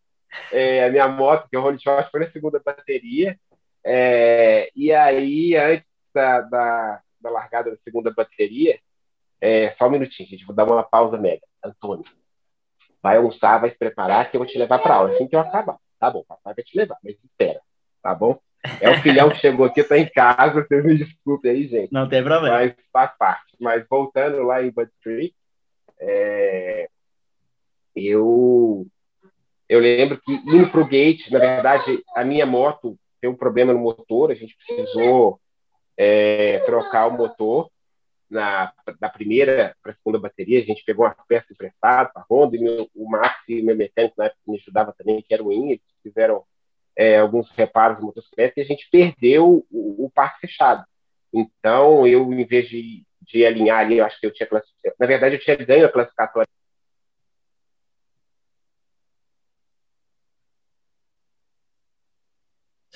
É, a minha moto, que é o Holy Shot, foi na segunda bateria. É, e aí, antes da, da, da, largada da segunda bateria, é, só um minutinho, gente, vou dar uma pausa mega. Antônio, vai almoçar, vai se preparar, que eu vou te levar para aula. Assim que eu acabar. Tá bom, papai vai te levar, mas espera, tá bom? É o filhão que chegou aqui, tá em casa, vocês me desculpem aí, gente. Não tem problema. Mas faz parte. Mas voltando lá em Bud Street, é... eu eu lembro que indo pro gate, na verdade, a minha moto tem um problema no motor, a gente precisou é, trocar o motor na, da primeira para a segunda bateria, a gente pegou uma peça emprestada para a Honda, e meu, o Max e meu mecânico na época me ajudava também, que era o IN, eles fizeram é, alguns reparos no motocicleta e a gente perdeu o, o parque fechado. Então, eu, em vez de, de alinhar ali, eu acho que eu tinha classificado. Na verdade, eu tinha ganho a classificatória.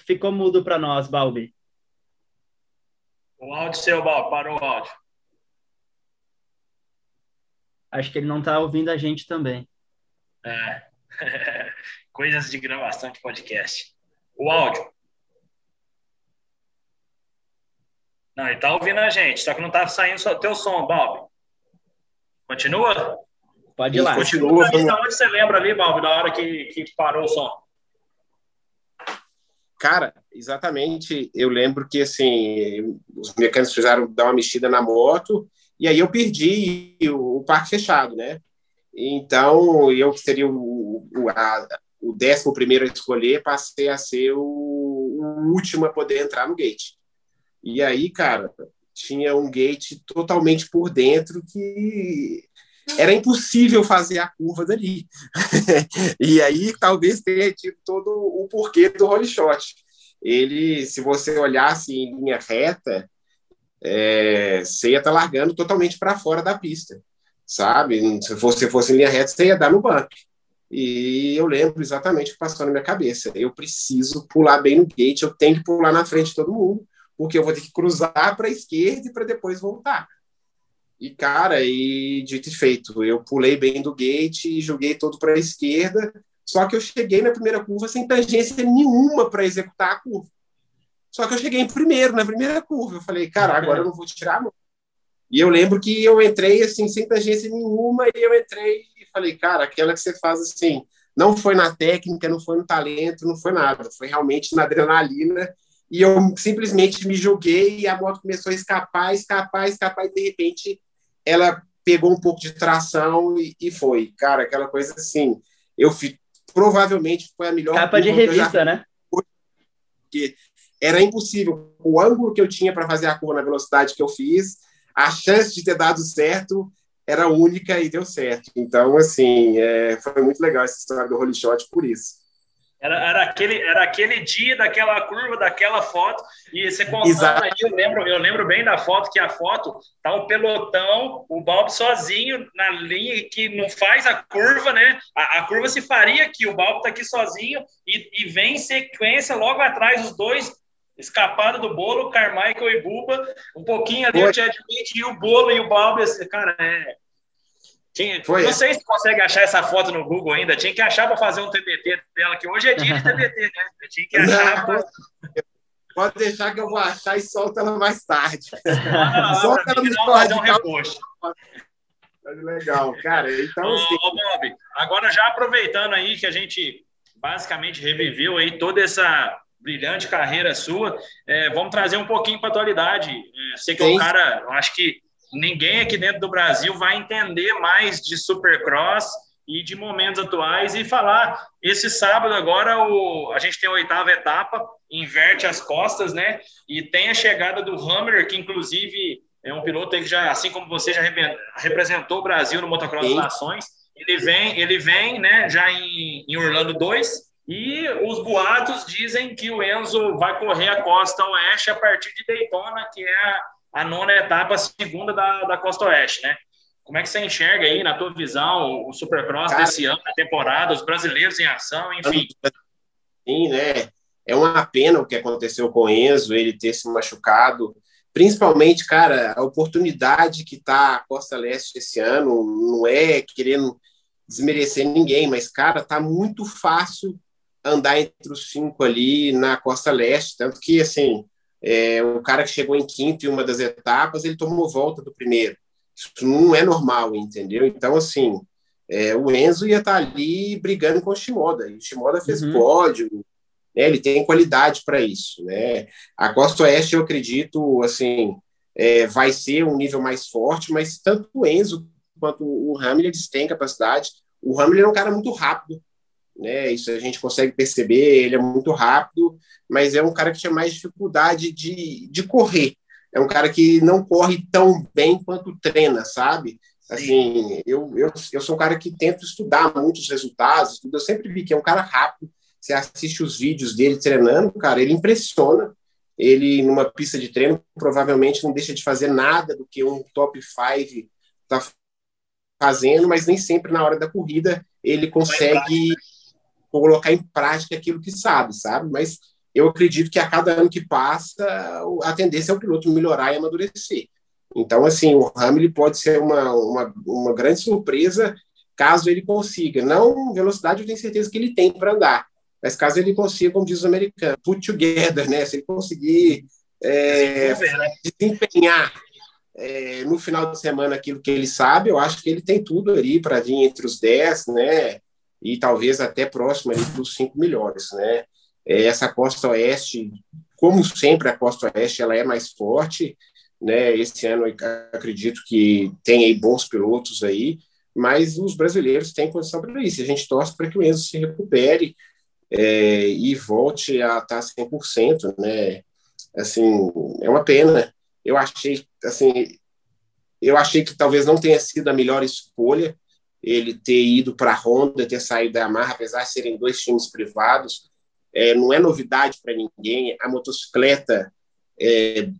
Ficou mudo para nós, Balbi. O áudio seu, Balbi, parou o áudio acho que ele não está ouvindo a gente também. É. Coisas de gravação de podcast. O áudio. Não, ele está ouvindo a gente, só que não está saindo só teu som, Bob. Continua? Pode ir lá. Continua. Onde você lembra ali, Bob, da hora que, que parou o som? cara, exatamente. Eu lembro que assim, os mecânicos fizeram dar uma mexida na moto e aí eu perdi o, o parque fechado, né? Então eu que seria o, o, a, o décimo primeiro a escolher, passei a ser o, o último a poder entrar no gate. E aí, cara, tinha um gate totalmente por dentro que era impossível fazer a curva dali. e aí talvez tenha tido todo o porquê do holy shot. Ele, se você olhasse em linha reta, é, você ia estar tá largando totalmente para fora da pista, sabe? Se você fosse em linha reta, você ia dar no bump. E eu lembro exatamente o que passou na minha cabeça. Eu preciso pular bem no gate, eu tenho que pular na frente de todo mundo, porque eu vou ter que cruzar para a esquerda e para depois voltar. E, cara, e dito e feito, eu pulei bem do gate e joguei todo para a esquerda, só que eu cheguei na primeira curva sem tangência nenhuma para executar a curva. Só que eu cheguei em primeiro, na primeira curva. Eu falei, cara, agora eu não vou tirar a mão. E eu lembro que eu entrei assim, sem tangência nenhuma, e eu entrei e falei, cara, aquela que você faz assim, não foi na técnica, não foi no talento, não foi nada, foi realmente na adrenalina. E eu simplesmente me joguei e a moto começou a escapar, escapar, escapar, e de repente ela pegou um pouco de tração e, e foi. Cara, aquela coisa assim, eu fi, provavelmente foi a melhor. Capa de revista, né? Porque era impossível. O ângulo que eu tinha para fazer a curva na velocidade que eu fiz, a chance de ter dado certo era única e deu certo. Então, assim, é, foi muito legal essa história do Holy Shot por isso. Era, era, aquele, era aquele dia daquela curva, daquela foto, e você contando aí, eu lembro, eu lembro bem da foto, que a foto tá o pelotão, o Balbo sozinho na linha que não faz a curva, né? A, a curva se faria aqui, o Balbo tá aqui sozinho e, e vem em sequência logo atrás os dois escapado do bolo, Carmichael e Buba, um pouquinho ali o Chad e o bolo e o Balbo, cara, é tinha, Foi não sei se consegue achar essa foto no Google ainda. Tinha que achar para fazer um TBT dela, que hoje é dia de TBT, né? Eu tinha que achar. Pra... Pode deixar que eu vou achar e solta ela mais tarde. Ah, solta ela no fazer um reposto. Legal, cara. Então, ô, assim... ô, Bob, agora já aproveitando aí que a gente basicamente reviveu aí toda essa brilhante carreira sua, é, vamos trazer um pouquinho para a atualidade. É, sei que é um cara, eu acho que ninguém aqui dentro do Brasil vai entender mais de Supercross e de momentos atuais e falar. Esse sábado agora o, a gente tem a oitava etapa, inverte as costas, né? E tem a chegada do Hammer, que inclusive é um piloto que já, assim como você, já representou o Brasil no Motocross das Nações. Ele vem, ele vem, né? Já em, em Orlando 2. E os boatos dizem que o Enzo vai correr a costa oeste a partir de Daytona, que é a nona etapa, a segunda da, da Costa Oeste, né? Como é que você enxerga aí, na tua visão, o Supercross Cara, desse ano, a temporada, os brasileiros em ação, enfim? Sim, né? É uma pena o que aconteceu com o Enzo, ele ter se machucado. Principalmente, cara, a oportunidade que tá a Costa Leste esse ano, não é querendo desmerecer ninguém, mas, cara, tá muito fácil andar entre os cinco ali na Costa Leste, tanto que, assim, é, o cara que chegou em quinto em uma das etapas, ele tomou volta do primeiro. Isso não é normal, entendeu? Então, assim, é, o Enzo ia estar tá ali brigando com o Shimoda. E o Shimoda fez uhum. pódio, né? ele tem qualidade para isso. Né? A Costa Oeste, eu acredito, assim, é, vai ser um nível mais forte, mas tanto o Enzo quanto o Hamilton, eles têm capacidade. O Hamilton é um cara muito rápido, né? Isso a gente consegue perceber, ele é muito rápido, mas é um cara que tinha mais dificuldade de, de correr. É um cara que não corre tão bem quanto treina, sabe? Assim, eu, eu, eu sou um cara que tento estudar muitos resultados, eu sempre vi que é um cara rápido. Você assiste os vídeos dele treinando, cara, ele impressiona. Ele, numa pista de treino, provavelmente não deixa de fazer nada do que um top 5 está fazendo, mas nem sempre na hora da corrida ele consegue colocar em prática aquilo que sabe, sabe? Mas eu acredito que a cada ano que passa, a tendência é o piloto melhorar e amadurecer. Então, assim, o Hamilton pode ser uma, uma, uma grande surpresa caso ele consiga. Não velocidade, eu tenho certeza que ele tem para andar, mas caso ele consiga, como diz o americano, put together, né? Se ele conseguir é, desempenhar é, no final de semana aquilo que ele sabe, eu acho que ele tem tudo ali para vir entre os 10, né? E talvez até próximo ali dos cinco melhores, né? É, essa costa oeste, como sempre, a costa oeste ela é mais forte, né? Esse ano acredito que tem aí bons pilotos aí, mas os brasileiros têm condição para isso. A gente torce para que o Enzo se recupere é, e volte a estar 100%, né? Assim, é uma pena. Eu achei, assim, eu achei que talvez não tenha sido a melhor escolha ele ter ido para a Honda, ter saído da Yamaha, apesar de serem dois times privados. É, não é novidade para ninguém. A motocicleta é,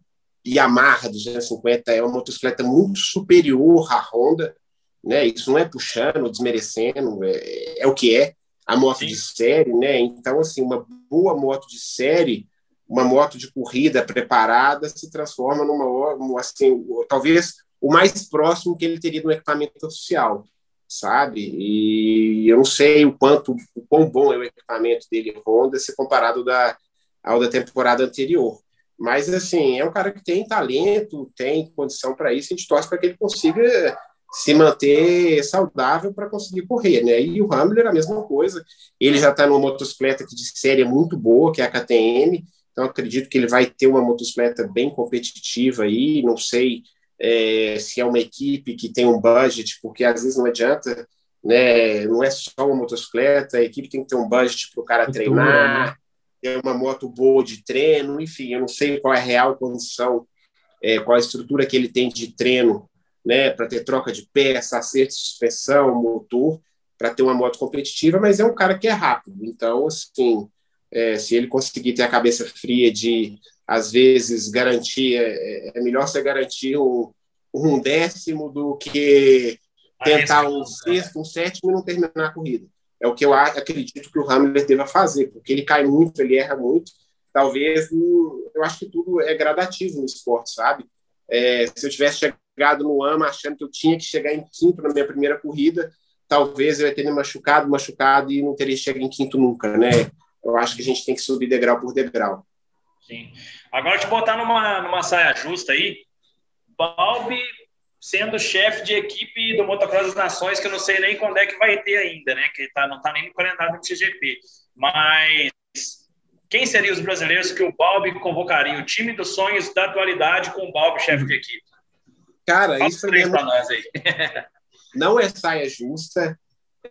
Yamaha 250 é uma motocicleta muito superior à Honda. Né? Isso não é puxando, desmerecendo, é, é o que é a moto Sim. de série, né? Então, assim, uma boa moto de série, uma moto de corrida preparada, se transforma numa, assim, talvez o mais próximo que ele teria no equipamento oficial, sabe? E eu não sei o quanto, o quão bom é o equipamento dele Honda se comparado da, ao da temporada anterior. Mas, assim, é um cara que tem talento, tem condição para isso, a gente torce para que ele consiga se manter saudável para conseguir correr, né? E o Hamler a mesma coisa. Ele já está numa motocicleta que de série é muito boa, que é a KTM. Então acredito que ele vai ter uma motocicleta bem competitiva aí. Não sei é, se é uma equipe que tem um budget, porque às vezes não adianta, né? Não é só uma motocicleta. A equipe tem que ter um budget para o cara treinar, né? ter uma moto boa de treino. Enfim, eu não sei qual é a real condição, é, qual a estrutura que ele tem de treino né, para ter troca de peça, acerto de suspensão, motor, para ter uma moto competitiva, mas é um cara que é rápido. Então, assim, é, se ele conseguir ter a cabeça fria de, às vezes, garantir, é, é melhor você garantir um, um, décimo do que tentar um sexto, um sétimo e não terminar a corrida. É o que eu acredito que o Hamler deva fazer, porque ele cai muito, ele erra muito. Talvez, eu acho que tudo é gradativo no esporte, sabe? É, se eu tivesse chegado no AMA achando que eu tinha que chegar em quinto na minha primeira corrida, talvez eu ia ter me machucado, machucado e não teria chegado em quinto nunca, né? Eu acho que a gente tem que subir degrau por degrau. Sim. Agora, te botar numa, numa saia justa aí, Balbi sendo chefe de equipe do Motocross das Nações, que eu não sei nem quando é que vai ter ainda, né? Que tá, não está nem no calendário do CGP. Mas quem seriam os brasileiros que o Balbi convocaria? O time dos sonhos da atualidade com o Balbi chefe de equipe? Cara, Fala isso três para nós aí. não é saia justa.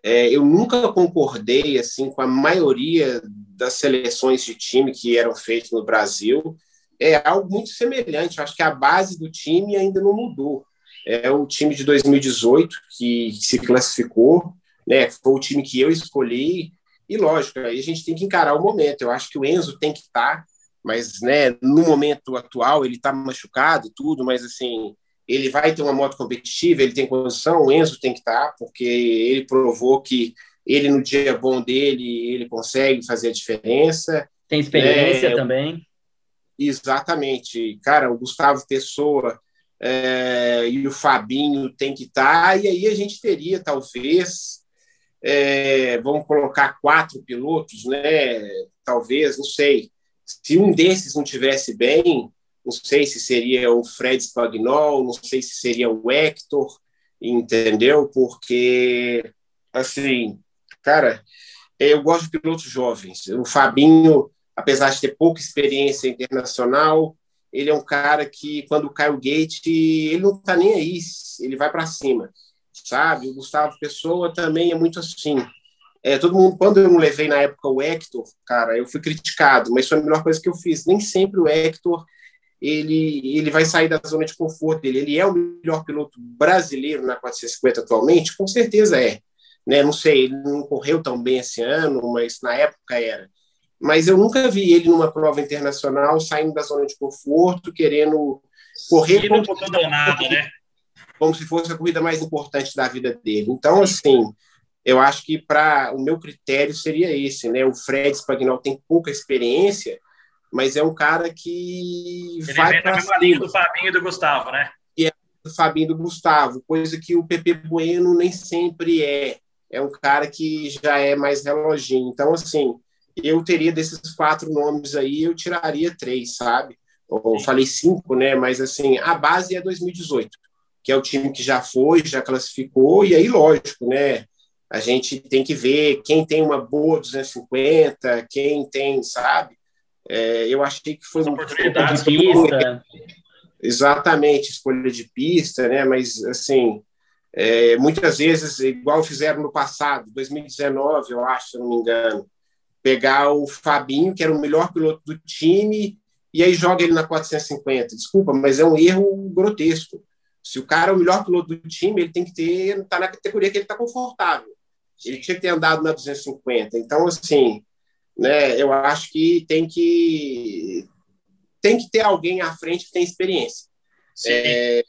É, eu nunca concordei assim com a maioria das seleções de time que eram feitas no Brasil. É algo muito semelhante. Acho que a base do time ainda não mudou. É o time de 2018 que se classificou, né? Foi o time que eu escolhi. E lógico, aí a gente tem que encarar o momento. Eu acho que o Enzo tem que estar, mas né, no momento atual ele está machucado tudo, mas assim ele vai ter uma moto competitiva, ele tem condição, o Enzo tem que estar, porque ele provou que ele, no dia bom dele, ele consegue fazer a diferença. Tem experiência é, também. Exatamente. Cara, o Gustavo Pessoa é, e o Fabinho tem que estar, e aí a gente teria, talvez, é, vamos colocar quatro pilotos, né? Talvez, não sei. Se um desses não tivesse bem, não sei se seria o Fred Spagnol, não sei se seria o Hector, entendeu? Porque, assim, cara, eu gosto de pilotos jovens. O Fabinho, apesar de ter pouca experiência internacional, ele é um cara que, quando cai o gate, ele não tá nem aí, ele vai para cima, sabe? O Gustavo Pessoa também é muito assim. É, todo mundo, quando eu levei na época o Hector, cara, eu fui criticado, mas foi a melhor coisa que eu fiz. Nem sempre o Hector ele, ele vai sair da zona de conforto dele. Ele é o melhor piloto brasileiro na 450 atualmente? Com certeza é. Né? Não sei, ele não correu tão bem esse ano, mas na época era. Mas eu nunca vi ele numa prova internacional saindo da zona de conforto, querendo correr como, nada, né? como se fosse a corrida mais importante da vida dele. Então, assim, eu acho que para o meu critério seria esse, né? O Fred Spagnol tem pouca experiência, mas é um cara que Ele vai para a linha do Fabinho e do Gustavo, né? E é do Fabinho e do Gustavo, coisa que o Pepe Bueno nem sempre é. É um cara que já é mais reloginho. Então, assim, eu teria desses quatro nomes aí, eu tiraria três, sabe? Eu falei cinco, né? Mas, assim, a base é 2018, que é o time que já foi, já classificou, e aí, lógico, né? A gente tem que ver quem tem uma boa 250, quem tem, sabe? É, eu achei que foi uma oportunidade de pista. Exatamente, escolha de pista, né? Mas assim, é, muitas vezes, igual fizeram no passado, 2019, eu acho, se não me engano, pegar o Fabinho, que era o melhor piloto do time, e aí joga ele na 450. Desculpa, mas é um erro grotesco. Se o cara é o melhor piloto do time, ele tem que ter, tá na categoria que ele está confortável. Ele tinha que ter andado na 250. Então, assim, né, eu acho que tem que tem que ter alguém à frente que tem experiência. É,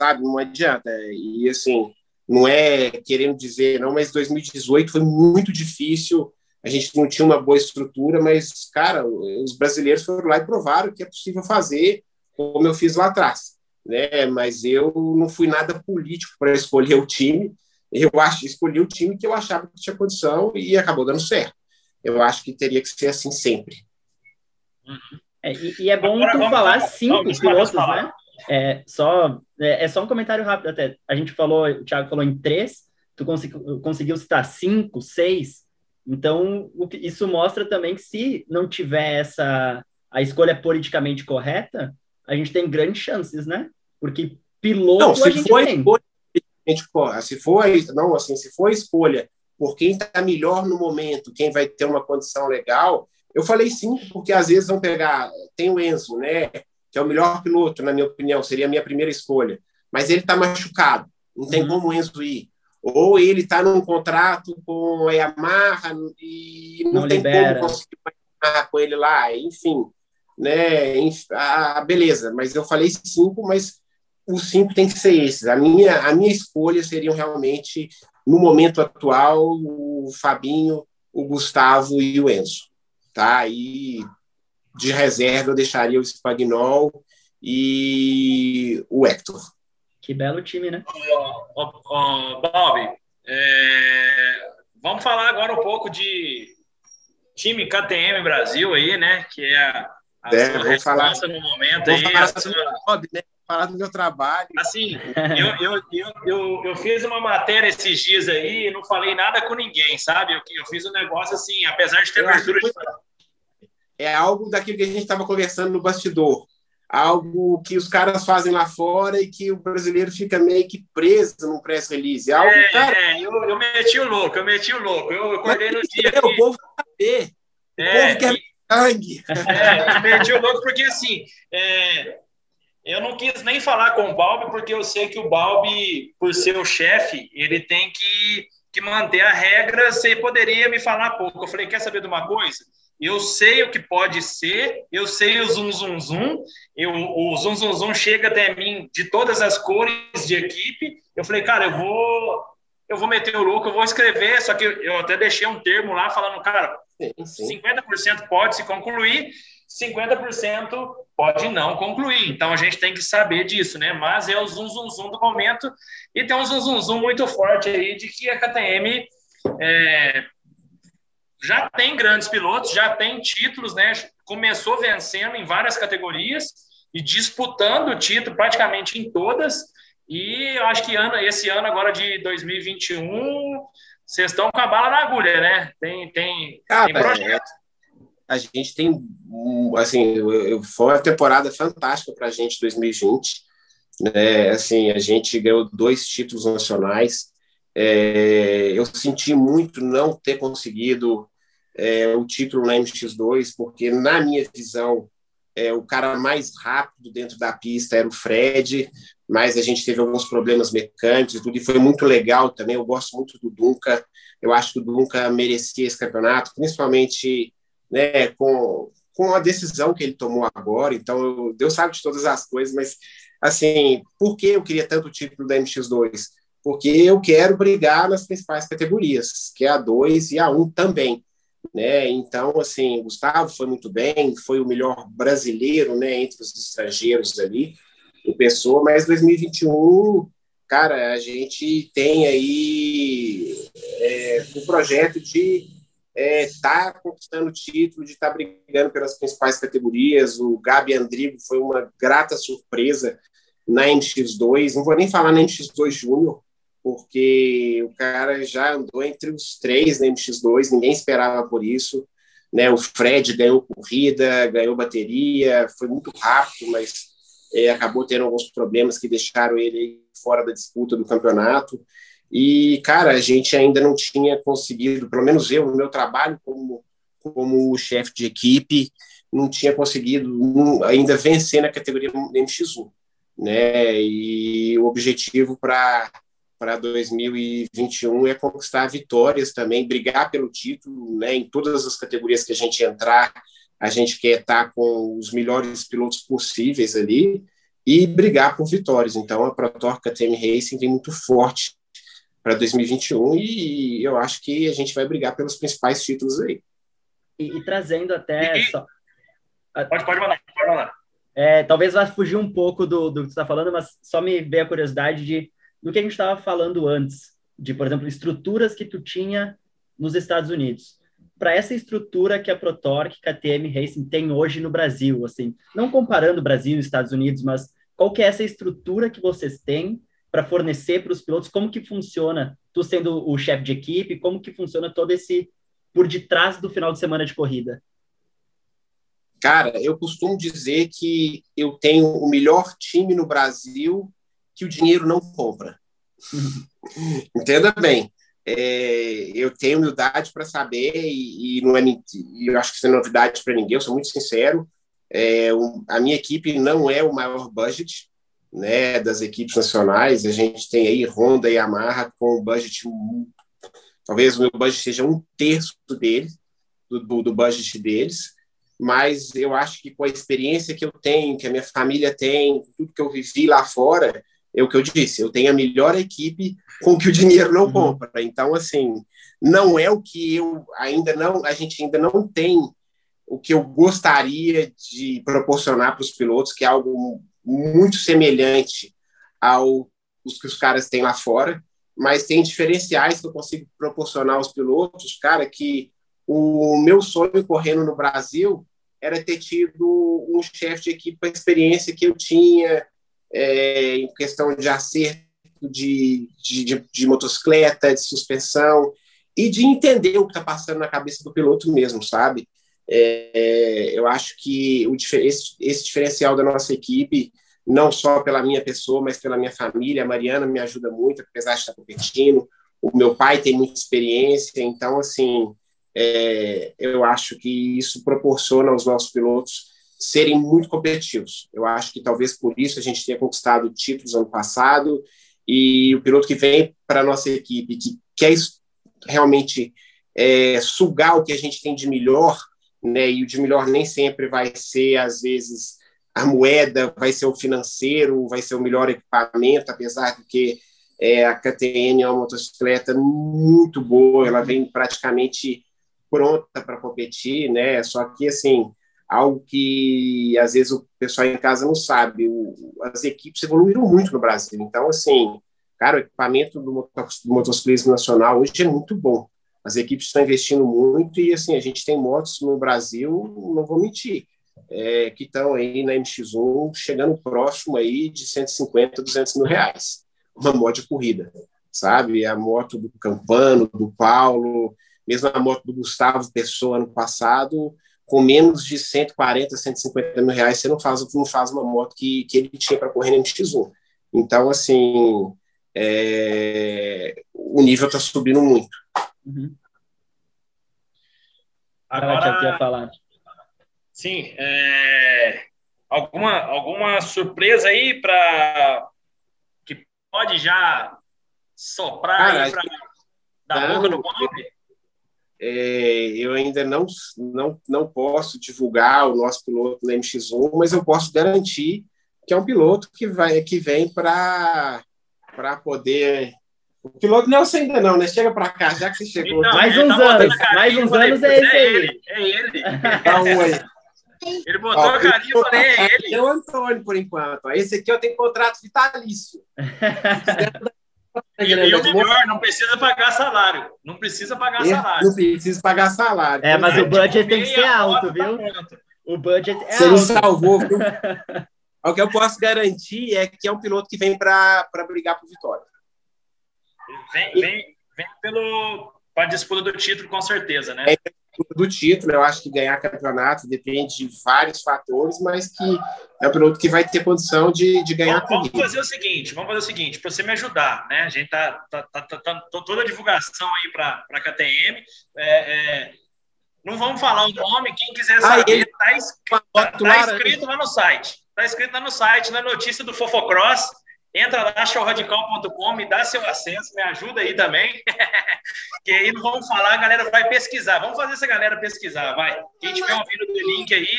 sabe, não adianta. E assim, não é querendo dizer, não, mas 2018 foi muito difícil. A gente não tinha uma boa estrutura, mas, cara, os brasileiros foram lá e provaram que é possível fazer, como eu fiz lá atrás né? Mas eu não fui nada político para escolher o time. Eu acho escolhi o time que eu achava que tinha condição e acabou dando certo. Eu acho que teria que ser assim sempre. É, e, e, é bom Agora, tu falar vamos, cinco pilotos, né? É só, é, é, só um comentário rápido até. A gente falou, o Thiago falou em três, tu conseguiu, conseguiu citar cinco, seis. Então, o, isso mostra também que se não tiver essa a escolha politicamente correta, a gente tem grandes chances, né? Porque piloto não, se a gente for tem. Escolha, se for, não, assim, se for escolha por quem está melhor no momento, quem vai ter uma condição legal, eu falei sim, porque às vezes vão pegar, tem o Enzo, né, que é o melhor piloto, na minha opinião, seria a minha primeira escolha, mas ele está machucado, não tem uhum. como o Enzo ir. Ou ele está num contrato com a Yamaha e não, não tem libera. como conseguir com ele lá, enfim né? Ah, beleza, mas eu falei cinco, mas os cinco tem que ser esses. A minha, a minha escolha seriam realmente, no momento atual, o Fabinho, o Gustavo e o Enzo. Tá? E de reserva eu deixaria o Spagnol e o Hector. Que belo time, né? Oh, oh, oh, Bob, é... vamos falar agora um pouco de time KTM Brasil aí, né? Que é a é, vou falar no momento vou aí. Falar, sua... do, né? falar do meu trabalho. Assim, eu, eu, eu, eu, eu fiz uma matéria esses dias aí e não falei nada com ninguém, sabe? Eu, eu fiz um negócio assim, apesar de ter abertura de. É algo daquilo que a gente estava conversando no bastidor. Algo que os caras fazem lá fora e que o brasileiro fica meio que preso no press release. É, algo, é, cara... é eu, eu meti o louco, eu meti o louco. Eu acordei no dia. É, que... O povo quer saber. O é, povo quer e sangue. É, perdi o louco porque assim, é, eu não quis nem falar com o Balbi porque eu sei que o Balbi, por ser o chefe, ele tem que, que manter a regra. Você poderia me falar pouco. Eu falei, quer saber de uma coisa? Eu sei o que pode ser, eu sei o zum zum zum, eu, o zum zum zum chega até mim de todas as cores de equipe. Eu falei, cara, eu vou eu vou meter o louco, eu vou escrever, só que eu até deixei um termo lá falando, cara, sim, sim. 50% pode se concluir, 50% pode não concluir. Então a gente tem que saber disso, né? Mas é o zum zum zum do momento e tem um zum zum zum muito forte aí de que a KTM é, já tem grandes pilotos, já tem títulos, né? Começou vencendo em várias categorias e disputando o título praticamente em todas. E eu acho que ano, esse ano agora de 2021, vocês estão com a bala na agulha, né? Tem, tem, Cara, tem projeto. É, a gente tem, assim, foi uma temporada fantástica para a gente 2020. Né? Assim, a gente ganhou dois títulos nacionais. É, eu senti muito não ter conseguido é, o título na MX2, porque, na minha visão, é, o cara mais rápido dentro da pista era o Fred, mas a gente teve alguns problemas mecânicos e tudo, e foi muito legal também. Eu gosto muito do Dunca, eu acho que o Dunca merecia esse campeonato, principalmente né, com, com a decisão que ele tomou agora. Então, eu, Deus sabe de todas as coisas, mas, assim, por que eu queria tanto o título da MX2? Porque eu quero brigar nas principais categorias, que é a 2 e a 1 também. Né? Então, assim, Gustavo foi muito bem, foi o melhor brasileiro, né, entre os estrangeiros ali, o Pessoa, mas 2021, cara, a gente tem aí é, um projeto de estar é, tá conquistando o título, de estar tá brigando pelas principais categorias. O Gabi Andrigo foi uma grata surpresa na MX2, não vou nem falar na MX2 Júnior, porque o cara já andou entre os três na MX2, ninguém esperava por isso. Né? O Fred ganhou corrida, ganhou bateria, foi muito rápido, mas é, acabou tendo alguns problemas que deixaram ele fora da disputa do campeonato. E, cara, a gente ainda não tinha conseguido, pelo menos eu, no meu trabalho como, como chefe de equipe, não tinha conseguido ainda vencer na categoria MX1. Né? E o objetivo para para 2021 é conquistar vitórias também, brigar pelo título, né? Em todas as categorias que a gente entrar, a gente quer estar com os melhores pilotos possíveis ali e brigar por vitórias. Então, a Protorca Team Racing vem muito forte para 2021 e eu acho que a gente vai brigar pelos principais títulos aí. E, e trazendo até. E, só... Pode, pode mandar, pode mandar. É, talvez vá fugir um pouco do, do que você está falando, mas só me veio a curiosidade de do que a gente estava falando antes, de, por exemplo, estruturas que tu tinha nos Estados Unidos. Para essa estrutura que a ProTorque, KTM Racing tem hoje no Brasil, assim, não comparando Brasil e Estados Unidos, mas qual que é essa estrutura que vocês têm para fornecer para os pilotos? Como que funciona, tu sendo o chefe de equipe, como que funciona todo esse por detrás do final de semana de corrida? Cara, eu costumo dizer que eu tenho o melhor time no Brasil que o dinheiro não compra. Entenda bem. É, eu tenho humildade para saber, e, e, não é, e eu acho que isso é novidade para ninguém, eu sou muito sincero. É, a minha equipe não é o maior budget né, das equipes nacionais. A gente tem aí Honda e Yamaha com um budget. Talvez o meu budget seja um terço dele, do, do budget deles mas eu acho que com a experiência que eu tenho, que a minha família tem, tudo que eu vivi lá fora, é o que eu disse, eu tenho a melhor equipe com que o dinheiro não uhum. compra. Então, assim, não é o que eu ainda não, a gente ainda não tem o que eu gostaria de proporcionar para os pilotos, que é algo muito semelhante ao os que os caras têm lá fora, mas tem diferenciais que eu consigo proporcionar aos pilotos, cara, que o meu sonho correndo no Brasil era ter tido um chefe de equipe com a experiência que eu tinha, é, em questão de acerto de, de, de, de, motocicleta, de suspensão, e de entender o que está passando na cabeça do piloto mesmo, sabe? É, eu acho que o, esse, esse diferencial da nossa equipe, não só pela minha pessoa, mas pela minha família, a Mariana me ajuda muito, apesar de estar competindo, o meu pai tem muita experiência, então, assim, é, eu acho que isso proporciona aos nossos pilotos serem muito competitivos. Eu acho que talvez por isso a gente tenha conquistado títulos ano passado e o piloto que vem para nossa equipe, que quer realmente é, sugar o que a gente tem de melhor, né, e o de melhor nem sempre vai ser, às vezes, a moeda, vai ser o financeiro, vai ser o melhor equipamento, apesar de que é, a KTM é uma motocicleta muito boa, ela vem praticamente pronta para competir, né? Só que assim, algo que às vezes o pessoal em casa não sabe. O, as equipes evoluíram muito no Brasil. Então, assim, cara, o equipamento do, do motociclismo nacional hoje é muito bom. As equipes estão investindo muito e, assim, a gente tem motos no Brasil, não vou mentir, é, que estão aí na MX1 chegando próximo aí de 150, 200 mil reais. Uma moto de corrida, sabe? A moto do Campano, do Paulo, mesmo a moto do Gustavo Pessoa ano passado, com menos de 140, 150 mil reais, você não faz, não faz uma moto que, que ele tinha para correr no MX1. Então, assim, é, o nível está subindo muito. Uhum. Agora, falar. Sim, é, alguma, alguma surpresa aí para que pode já soprar Cara, aí pra, da boca do Bob? É, eu ainda não, não, não posso divulgar o nosso piloto na MX1, mas eu posso garantir que é um piloto que, vai, que vem para poder. O piloto não sei ainda não, né? Chega para cá, já que você chegou. Então, mais uns tá anos, mais uns anos é esse aí. É ele, é ele. Dá um aí. Ele botou Ó, a carinha e falei, é ele. É o Antônio, por enquanto. Esse aqui eu tenho contrato vitalício. E, e o melhor, não precisa pagar salário. Não precisa pagar salário. Não precisa pagar salário. É, mas o budget tem que ser alto, viu? O budget é Você alto. Você não salvou, viu? o que eu posso garantir é que é um piloto que vem para brigar por vitória. Vem, vem, vem pelo para a disputa do título, com certeza, né? É do título, eu acho que ganhar campeonato depende de vários fatores, mas que é um piloto que vai ter condição de, de ganhar vamos, vamos fazer o seguinte, vamos fazer o seguinte, para você me ajudar, né? A gente tá, tá, tá, tá, tá toda a divulgação aí para a KTM. É, é, não vamos falar o nome, quem quiser saber, ah, ele... tá, escrito, tá escrito lá no site. Tá escrito lá no site, na notícia do Fofocross. Entra lá, showradical.com, me dá seu acesso, me ajuda aí também. que aí não vamos falar, a galera vai pesquisar. Vamos fazer essa galera pesquisar, vai. Quem tiver ouvindo do link aí,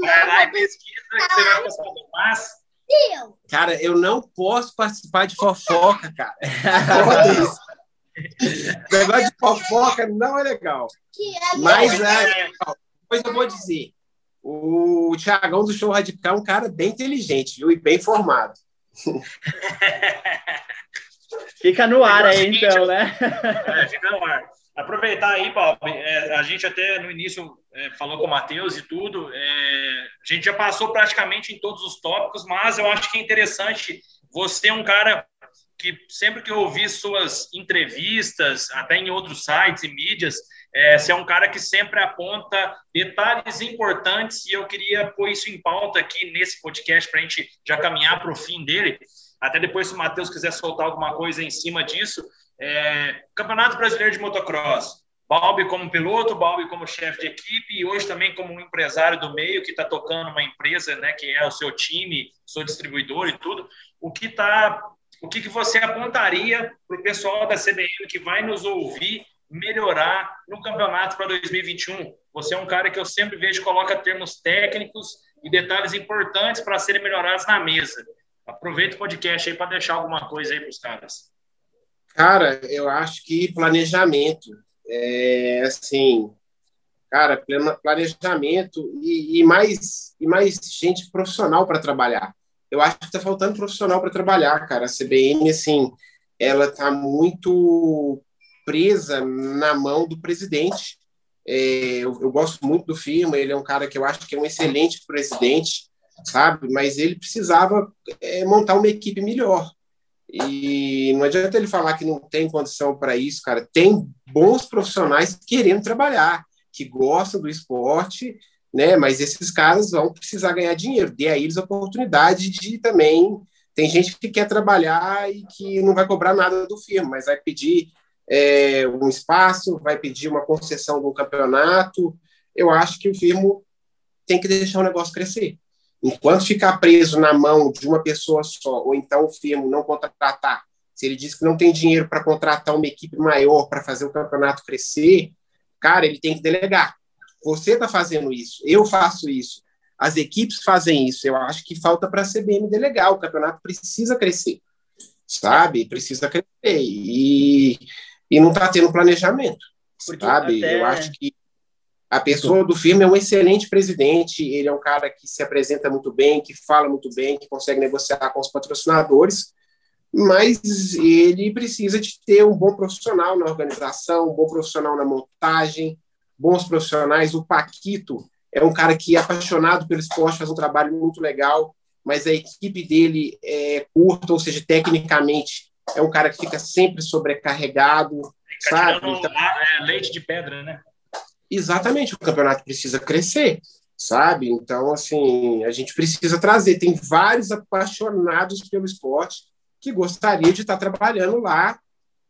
vai lá e pesquisa, que você vai gostar do mais. Cara, eu não posso participar de fofoca, cara. o negócio de fofoca não é legal. Mas, é, depois eu vou dizer, o Tiagão do Show Radical é um cara bem inteligente, viu? E bem formado. fica no ar aí, então, né? É, fica no ar. Aproveitar aí, Bob, é, a gente até no início é, falou com o Matheus e tudo, é, a gente já passou praticamente em todos os tópicos, mas eu acho que é interessante, você é um cara que sempre que eu ouvi suas entrevistas, até em outros sites e mídias, é, você é um cara que sempre aponta detalhes importantes e eu queria pôr isso em pauta aqui nesse podcast para a gente já caminhar para o fim dele. Até depois, se o Matheus quiser soltar alguma coisa em cima disso. É, Campeonato Brasileiro de Motocross. Balbi como piloto, Balbi como chefe de equipe e hoje também como um empresário do meio que está tocando uma empresa, né, que é o seu time, seu distribuidor e tudo. O que tá, o que, que você apontaria para o pessoal da CBN que vai nos ouvir melhorar no campeonato para 2021. Você é um cara que eu sempre vejo coloca termos técnicos e detalhes importantes para serem melhorados na mesa. Aproveita o podcast aí para deixar alguma coisa aí para os caras. Cara, eu acho que planejamento é assim, cara, planejamento e, e mais e mais gente profissional para trabalhar. Eu acho que está faltando profissional para trabalhar, cara. A CBN assim, ela está muito presa na mão do presidente. É, eu, eu, gosto muito do Firma, ele é um cara que eu acho que é um excelente presidente, sabe? Mas ele precisava é, montar uma equipe melhor. E não adianta ele falar que não tem condição para isso, cara. Tem bons profissionais querendo trabalhar, que gostam do esporte, né? Mas esses caras vão precisar ganhar dinheiro. Dê a eles a oportunidade de também. Tem gente que quer trabalhar e que não vai cobrar nada do firma, mas vai pedir é, um espaço, vai pedir uma concessão do campeonato. Eu acho que o firmo tem que deixar o negócio crescer. Enquanto ficar preso na mão de uma pessoa só, ou então o firmo não contratar, se ele diz que não tem dinheiro para contratar uma equipe maior para fazer o campeonato crescer, cara, ele tem que delegar. Você está fazendo isso, eu faço isso, as equipes fazem isso. Eu acho que falta para a CBM delegar. O campeonato precisa crescer, sabe? Precisa crescer. E e não está tendo planejamento, Porque sabe? Até... Eu acho que a pessoa do firme é um excelente presidente, ele é um cara que se apresenta muito bem, que fala muito bem, que consegue negociar com os patrocinadores, mas ele precisa de ter um bom profissional na organização, um bom profissional na montagem, bons profissionais. O Paquito é um cara que é apaixonado pelo esporte, faz um trabalho muito legal, mas a equipe dele é curta, ou seja, tecnicamente é um cara que fica sempre sobrecarregado, fica sabe? Então, é, leite de pedra, né? Exatamente, o campeonato precisa crescer, sabe? Então, assim, a gente precisa trazer. Tem vários apaixonados pelo esporte que gostaria de estar trabalhando lá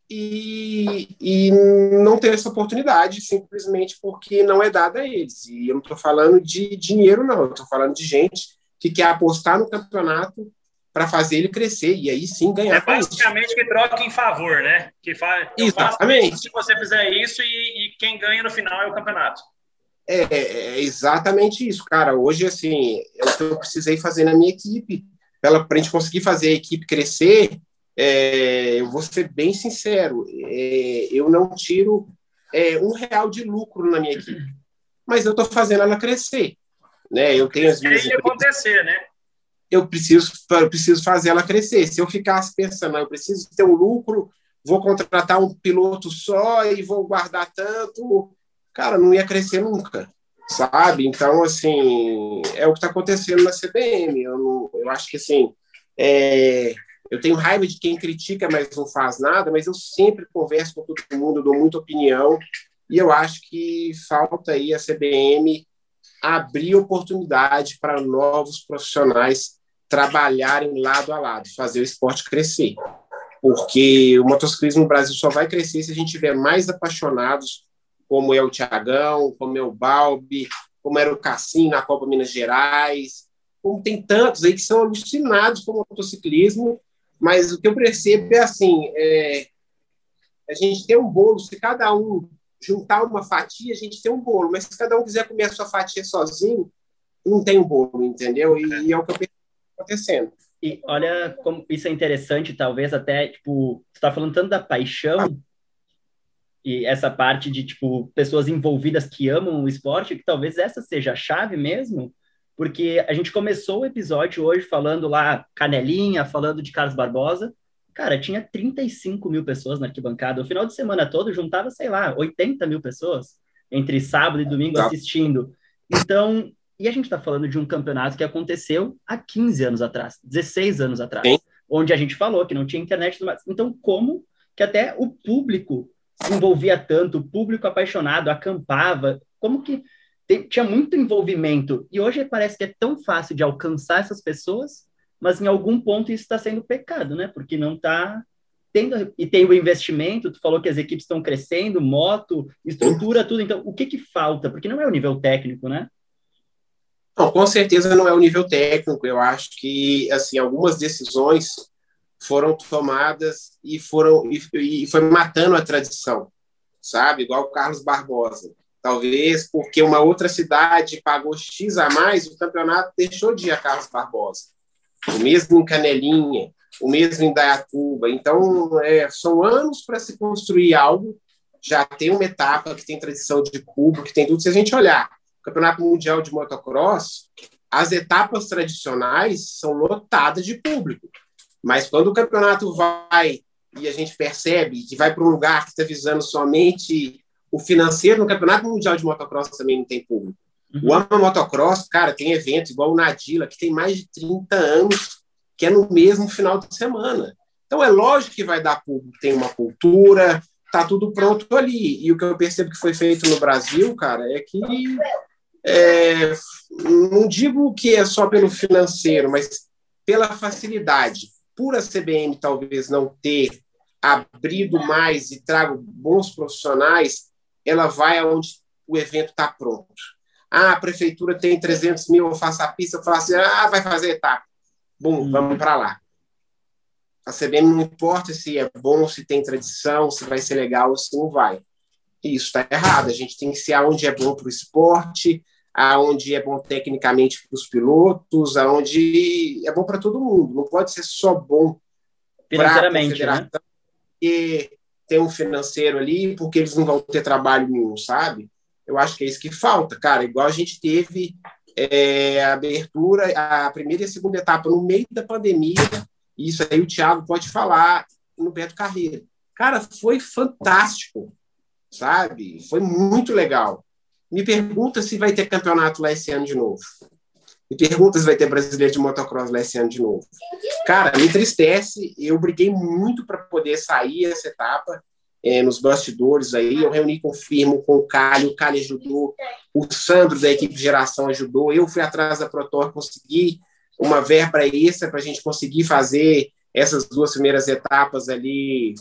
e, e não ter essa oportunidade simplesmente porque não é dada a eles. E eu não estou falando de dinheiro, não, eu estou falando de gente que quer apostar no campeonato para fazer ele crescer e aí sim ganhar. É basicamente que troca em favor, né? Que faz, exatamente. Se você fizer isso e, e, quem ganha no final é o campeonato. É, é, é exatamente isso, cara. Hoje, assim, é o que eu precisei fazer na minha equipe. Para a gente conseguir fazer a equipe crescer, é, eu vou ser bem sincero, é, eu não tiro é, um real de lucro na minha equipe, mas eu estou fazendo ela crescer. Né? Eu tenho as minhas. Tem que acontecer, né? Eu preciso, eu preciso fazer ela crescer. Se eu ficasse pensando, eu preciso ter um lucro, vou contratar um piloto só e vou guardar tanto, cara, não ia crescer nunca, sabe? Então, assim, é o que está acontecendo na CBM. Eu, não, eu acho que, assim, é, Eu tenho raiva de quem critica, mas não faz nada, mas eu sempre converso com todo mundo, dou muita opinião, e eu acho que falta aí a CBM abrir oportunidade para novos profissionais trabalharem lado a lado, fazer o esporte crescer. Porque o motociclismo no Brasil só vai crescer se a gente tiver mais apaixonados, como é o Tiagão, como é o Balbi, como era o Cassim na Copa Minas Gerais, como tem tantos aí que são alucinados com o motociclismo, mas o que eu percebo é assim, é, a gente tem um bolo, se cada um juntar uma fatia, a gente tem um bolo, mas se cada um quiser comer a sua fatia sozinho, não tem um bolo, entendeu? E, e é o que eu percebo acontecendo. E olha como isso é interessante, talvez até, tipo, você está falando tanto da paixão e essa parte de, tipo, pessoas envolvidas que amam o esporte, que talvez essa seja a chave mesmo, porque a gente começou o episódio hoje falando lá Canelinha, falando de Carlos Barbosa, cara, tinha 35 mil pessoas na arquibancada, o final de semana todo juntava, sei lá, 80 mil pessoas, entre sábado e domingo tá. assistindo. Então, e a gente está falando de um campeonato que aconteceu há 15 anos atrás, 16 anos atrás, Sim. onde a gente falou que não tinha internet. Então, como que até o público se envolvia tanto, o público apaixonado acampava, como que tinha muito envolvimento. E hoje parece que é tão fácil de alcançar essas pessoas, mas em algum ponto isso está sendo pecado, né? Porque não está tendo. E tem o investimento, tu falou que as equipes estão crescendo, moto, estrutura, tudo. Então, o que que falta? Porque não é o nível técnico, né? Não, com certeza não é o nível técnico. Eu acho que assim algumas decisões foram tomadas e foram e, e foi matando a tradição, sabe? Igual o Carlos Barbosa. Talvez porque uma outra cidade pagou X a mais, o campeonato deixou de ir a Carlos Barbosa. O mesmo em Canelinha, o mesmo em Dayatuba. Então, é, são anos para se construir algo. Já tem uma etapa que tem tradição de público, que tem tudo. Se a gente olhar Campeonato Mundial de Motocross, as etapas tradicionais são lotadas de público. Mas quando o campeonato vai e a gente percebe que vai para um lugar que está visando somente o financeiro, no Campeonato Mundial de Motocross também não tem público. Uhum. O AMA Motocross, cara, tem evento igual o Nadila, que tem mais de 30 anos, que é no mesmo final de semana. Então é lógico que vai dar público, tem uma cultura, tá tudo pronto ali. E o que eu percebo que foi feito no Brasil, cara, é que é, não digo que é só pelo financeiro, mas pela facilidade. Por a CBM talvez não ter abrido mais e trago bons profissionais, ela vai aonde o evento está pronto. Ah, a prefeitura tem 300 mil, eu faço a pista, eu faço, ah, vai fazer etapa. Bom, hum. vamos para lá. A CBM não importa se é bom, se tem tradição, se vai ser legal ou se não vai. Isso está errado. A gente tem que ser aonde é bom para o esporte, aonde é bom tecnicamente para os pilotos, aonde é bom para todo mundo. Não pode ser só bom para a né? federação né? e ter um financeiro ali, porque eles não vão ter trabalho nenhum, sabe? Eu acho que é isso que falta, cara. Igual a gente teve é, a abertura, a primeira e a segunda etapa no meio da pandemia, isso aí o Thiago pode falar no Beto Carreira. Cara, foi fantástico, sabe? Foi muito legal. Me pergunta se vai ter campeonato lá esse ano de novo. Me pergunta se vai ter brasileiro de motocross lá esse ano de novo. Cara, me entristece. Eu briguei muito para poder sair essa etapa é, nos bastidores aí. Eu reuni com o Firmo, com o Cali, o Cali ajudou, o Sandro da equipe geração ajudou. Eu fui atrás da Protor, consegui uma verba extra para a gente conseguir fazer essas duas primeiras etapas ali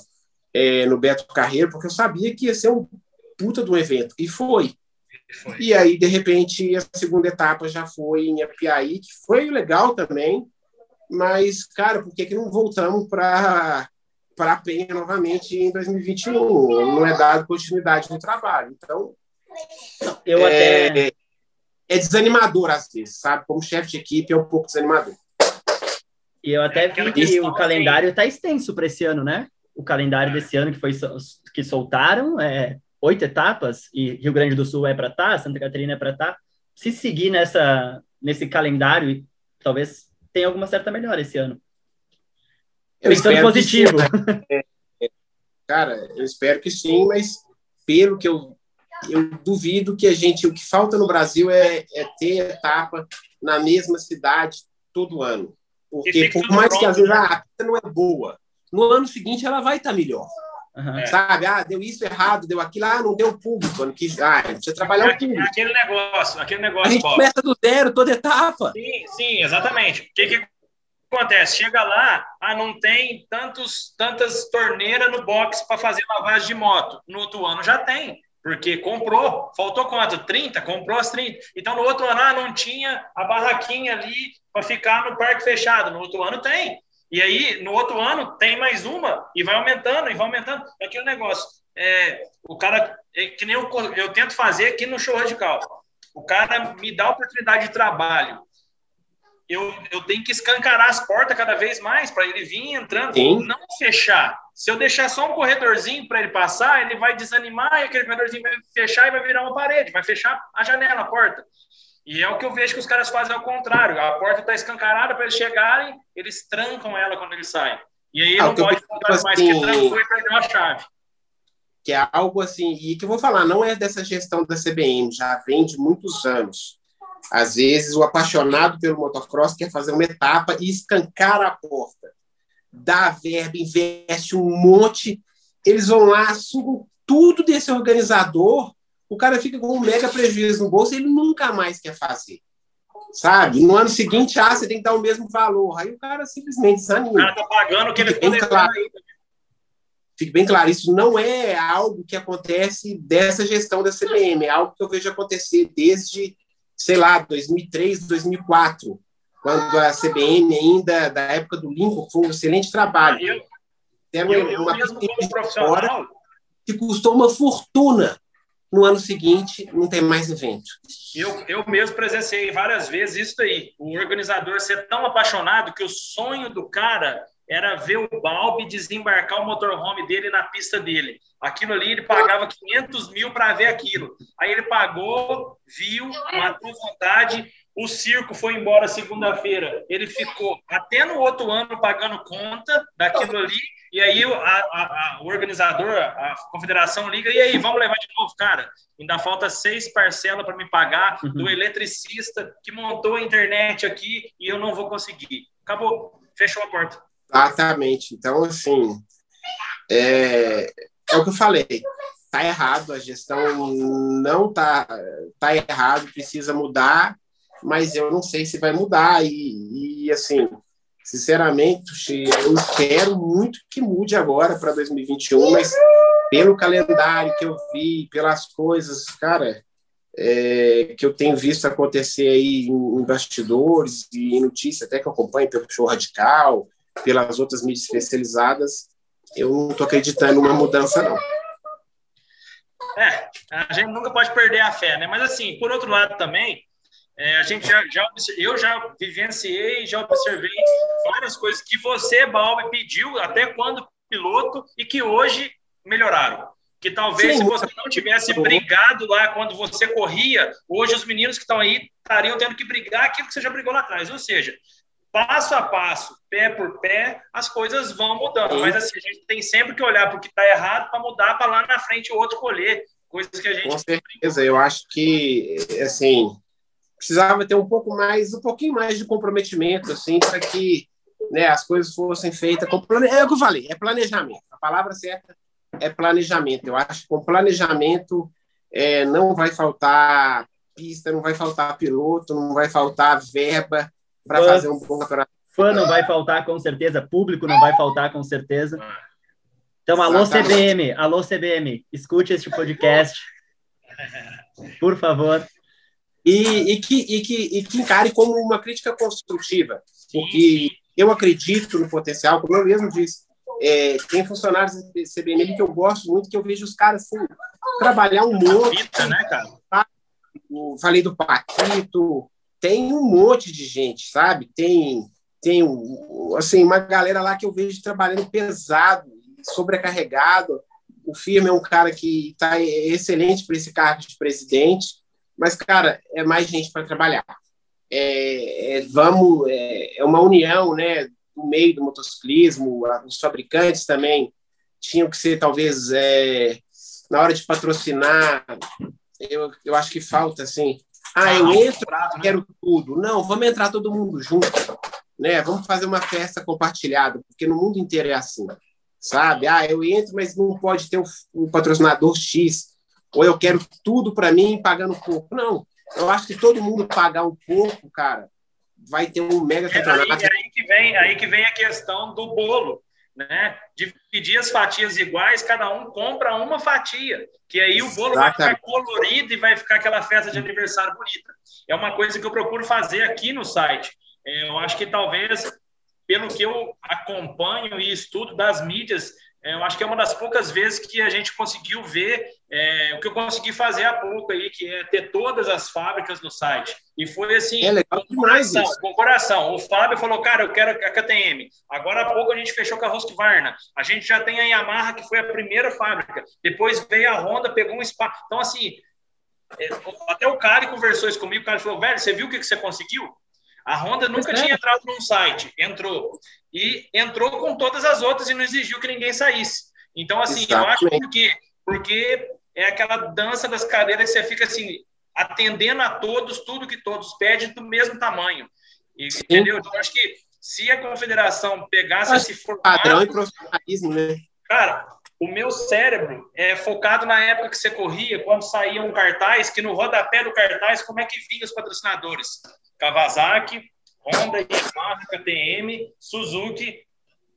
é, no Beto Carreiro, porque eu sabia que ia ser um puta do evento. E foi. Foi. E aí, de repente, a segunda etapa já foi em Apiaí, que foi legal também, mas, cara, por que, que não voltamos para para a Penha novamente em 2021? Não é dado continuidade no trabalho. Então, eu é, até... é desanimador às vezes, sabe? Como chefe de equipe é um pouco desanimador. E eu até vi que o calendário está extenso para esse ano, né? O calendário desse ano que foi que soltaram é oito etapas e Rio Grande do Sul é para estar, tá, Santa Catarina é para estar. Tá. Se seguir nessa nesse calendário, talvez tenha alguma certa melhora esse ano. Eu Pensando positivo. Cara, eu espero que sim, mas pelo que eu eu duvido que a gente o que falta no Brasil é, é ter etapa na mesma cidade todo ano, Porque por mais pronto, que às vezes ah, a pista não é boa, no ano seguinte ela vai estar tá melhor. Uhum. Sabe? Ah, deu isso errado, deu aquilo, ah, não deu público. Ano que, ah, precisa trabalhar o público. Aquele negócio, aquele negócio. A gente começa do zero, toda etapa. Sim, sim, exatamente. O que, que acontece? Chega lá, ah, não tem tantos, tantas torneiras no box para fazer lavagem de moto. No outro ano já tem, porque comprou. Faltou quanto? 30? Comprou as 30. Então, no outro ano, ah, não tinha a barraquinha ali para ficar no parque fechado. No outro ano tem. E aí, no outro ano, tem mais uma, e vai aumentando, e vai aumentando. É aquele negócio. É, o cara, é, que nem eu, eu tento fazer aqui no show radical. O cara me dá oportunidade de trabalho. Eu, eu tenho que escancarar as portas cada vez mais para ele vir entrando, Sim. não fechar. Se eu deixar só um corredorzinho para ele passar, ele vai desanimar e aquele corredorzinho vai fechar e vai virar uma parede, vai fechar a janela, a porta. E é o que eu vejo que os caras fazem ao contrário. A porta está escancarada para eles chegarem, eles trancam ela quando eles saem. E aí ah, não pode assim, mais, que trancou e perdeu a chave. Que é algo assim, e que eu vou falar, não é dessa gestão da CBM, já vem de muitos anos. Às vezes o apaixonado pelo motocross quer fazer uma etapa e escancar a porta. Dá verba, investe um monte, eles vão lá, sugam tudo desse organizador o cara fica com um mega prejuízo no bolso e ele nunca mais quer fazer. Sabe? No ano seguinte, ah, você tem que dar o mesmo valor. Aí o cara simplesmente desanima. O cara tá pagando o que ele bem claro. Fique bem claro, isso não é algo que acontece dessa gestão da CBM, é algo que eu vejo acontecer desde, sei lá, 2003, 2004, quando a CBM ainda, da época do Lincoln, foi um excelente trabalho. Eu, eu, eu uma mesmo como profissional... que custou uma fortuna no ano seguinte não tem mais evento. Eu, eu mesmo presenciei várias vezes isso aí. O organizador ser tão apaixonado que o sonho do cara era ver o Balbi desembarcar o motorhome dele na pista dele. Aquilo ali, ele pagava 500 mil para ver aquilo. Aí ele pagou, viu, matou vontade. O circo foi embora segunda-feira. Ele ficou até no outro ano pagando conta daquilo ali e aí a, a, a, o organizador, a confederação liga, e aí, vamos levar de novo? Cara, ainda falta seis parcelas para me pagar uhum. do eletricista que montou a internet aqui e eu não vou conseguir. Acabou, fechou a porta. Exatamente. Então, assim, é, é o que eu falei. Tá errado, a gestão não tá, tá errado, precisa mudar, mas eu não sei se vai mudar. E, e assim, Sinceramente, eu espero muito que mude agora para 2021, mas pelo calendário que eu vi, pelas coisas, cara, é, que eu tenho visto acontecer aí em bastidores e em notícias, até que eu acompanho pelo show radical, pelas outras mídias especializadas, eu não estou acreditando numa mudança, não. É, a gente nunca pode perder a fé, né? Mas assim, por outro lado também, é, a gente já, já, eu já vivenciei, já observei várias coisas que você, Balbi, pediu até quando piloto e que hoje melhoraram. Que talvez Sim, se você não tivesse brigado lá quando você corria, hoje os meninos que estão aí estariam tendo que brigar aquilo que você já brigou lá atrás. Ou seja, passo a passo, pé por pé, as coisas vão mudando. Mas assim, a gente tem sempre que olhar para o que está errado para mudar, para lá na frente o outro colher. Coisas que a gente. Com certeza, eu acho que, assim, precisava ter um pouco mais, um pouquinho mais de comprometimento, assim, para que né, as coisas fossem feitas com plane... é o que eu falei, é planejamento. A palavra certa é planejamento. Eu acho que com planejamento é, não vai faltar pista, não vai faltar piloto, não vai faltar verba para fazer um bom campeonato. Fã não vai faltar com certeza, público não vai faltar com certeza. Então, alô CBM, alô CBM, escute este podcast, por favor e, e, que, e, que, e que encare como uma crítica construtiva, porque eu acredito no potencial, como eu mesmo disse, é, tem funcionários do CBN que eu gosto muito, que eu vejo os caras assim, trabalhar um monte. Né, cara? Falei do Paquito, tem um monte de gente, sabe? Tem, tem assim, uma galera lá que eu vejo trabalhando pesado, sobrecarregado. O Firme é um cara que está excelente para esse cargo de presidente. Mas, cara, é mais gente para trabalhar. É, é, vamos, é, é, uma união, né, do meio do motociclismo, os fabricantes também tinham que ser, talvez, é, na hora de patrocinar, eu, eu acho que falta, assim, ah, eu entro, né? quero tudo. Não, vamos entrar todo mundo junto. né? Vamos fazer uma festa compartilhada, porque no mundo inteiro é assim, sabe? Ah, eu entro, mas não pode ter o, o patrocinador X, ou eu quero tudo para mim pagando pouco. Não, eu acho que todo mundo pagar um pouco, cara, vai ter um mega campeonato. É aí, aí, que vem, aí que vem a questão do bolo, né? Dividir as fatias iguais, cada um compra uma fatia, que aí o bolo Exatamente. vai ficar colorido e vai ficar aquela festa de aniversário bonita. É uma coisa que eu procuro fazer aqui no site. É, eu acho que talvez, pelo que eu acompanho e estudo das mídias, eu acho que é uma das poucas vezes que a gente conseguiu ver é, o que eu consegui fazer há pouco aí, que é ter todas as fábricas no site. E foi assim, é legal com, coração, com coração. O Fábio falou, cara, eu quero a KTM. Agora há pouco a gente fechou com a Husqvarna. A gente já tem a Yamaha, que foi a primeira fábrica. Depois veio a Honda, pegou um espaço. Então, assim, é, até o Cari conversou isso comigo. O cara falou, velho, você viu o que você conseguiu? A Honda nunca tinha entrado num site, entrou. E entrou com todas as outras e não exigiu que ninguém saísse. Então, assim, Exatamente. eu acho porque, porque é aquela dança das cadeiras que você fica assim, atendendo a todos, tudo que todos pedem do mesmo tamanho. E, entendeu? Então, acho que se a confederação pegasse acho esse formato. Padrão e profissionalismo, né? Cara, o meu cérebro é focado na época que você corria, quando saía um cartaz, que no rodapé do cartaz, como é que vinha os patrocinadores? Kawasaki, Honda, Yamaha, KTM, Suzuki,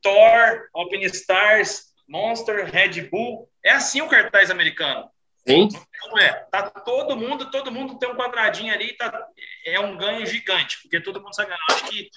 Thor, Alpine Stars, Monster, Red Bull. É assim o cartaz americano. Sim. Não é. Tá todo mundo, todo mundo tem um quadradinho ali, tá, é um ganho gigante, porque todo mundo sabe. Acho que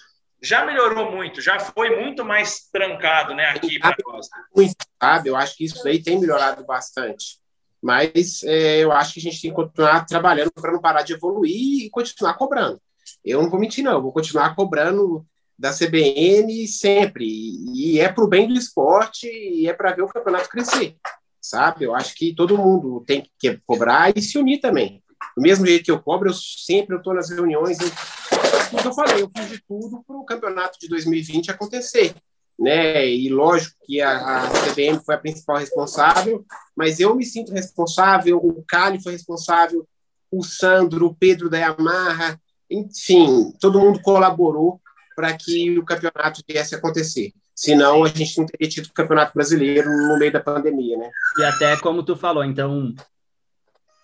já melhorou muito, já foi muito mais trancado, né, aqui para nós. Muito, sabe? Eu acho que isso aí tem melhorado bastante. Mas é, eu acho que a gente tem que continuar trabalhando para não parar de evoluir e continuar cobrando. Eu não vou mentir, não. Eu vou continuar cobrando da CBN sempre. E é para o bem do esporte e é para ver o campeonato crescer, sabe? Eu acho que todo mundo tem que cobrar e se unir também. Do mesmo jeito que eu cobro, eu sempre estou nas reuniões. Eu, eu falei, eu fiz de tudo para o campeonato de 2020 acontecer. Né? E lógico que a, a CBN foi a principal responsável, mas eu me sinto responsável, o Cali foi responsável, o Sandro, o Pedro da Yamaha, enfim, todo mundo colaborou para que o campeonato viesse a acontecer. Senão, a gente não teria tido o campeonato brasileiro no meio da pandemia, né? E até como tu falou, então,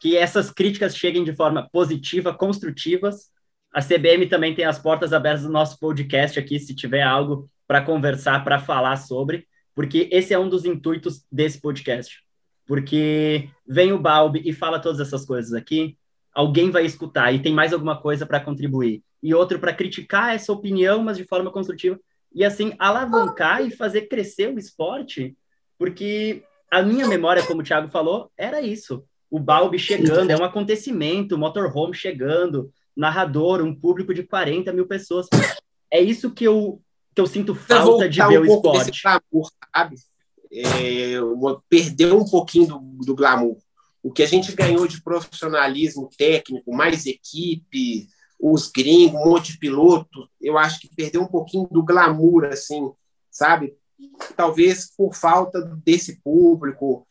que essas críticas cheguem de forma positiva, construtivas. A CBM também tem as portas abertas do nosso podcast aqui, se tiver algo para conversar, para falar sobre, porque esse é um dos intuitos desse podcast. Porque vem o Balbi e fala todas essas coisas aqui, alguém vai escutar e tem mais alguma coisa para contribuir. E outro para criticar essa opinião, mas de forma construtiva. E assim, alavancar e fazer crescer o esporte, porque a minha memória, como o Thiago falou, era isso. O Balbi chegando, é um acontecimento, o motorhome chegando, narrador, um público de 40 mil pessoas. É isso que eu, que eu sinto falta de ver um o esporte. Glamour, sabe? É, perdeu um pouquinho do, do glamour o que a gente ganhou de profissionalismo técnico, mais equipe, os gringos, um monte de piloto, eu acho que perdeu um pouquinho do glamour, assim, sabe? Talvez por falta desse público,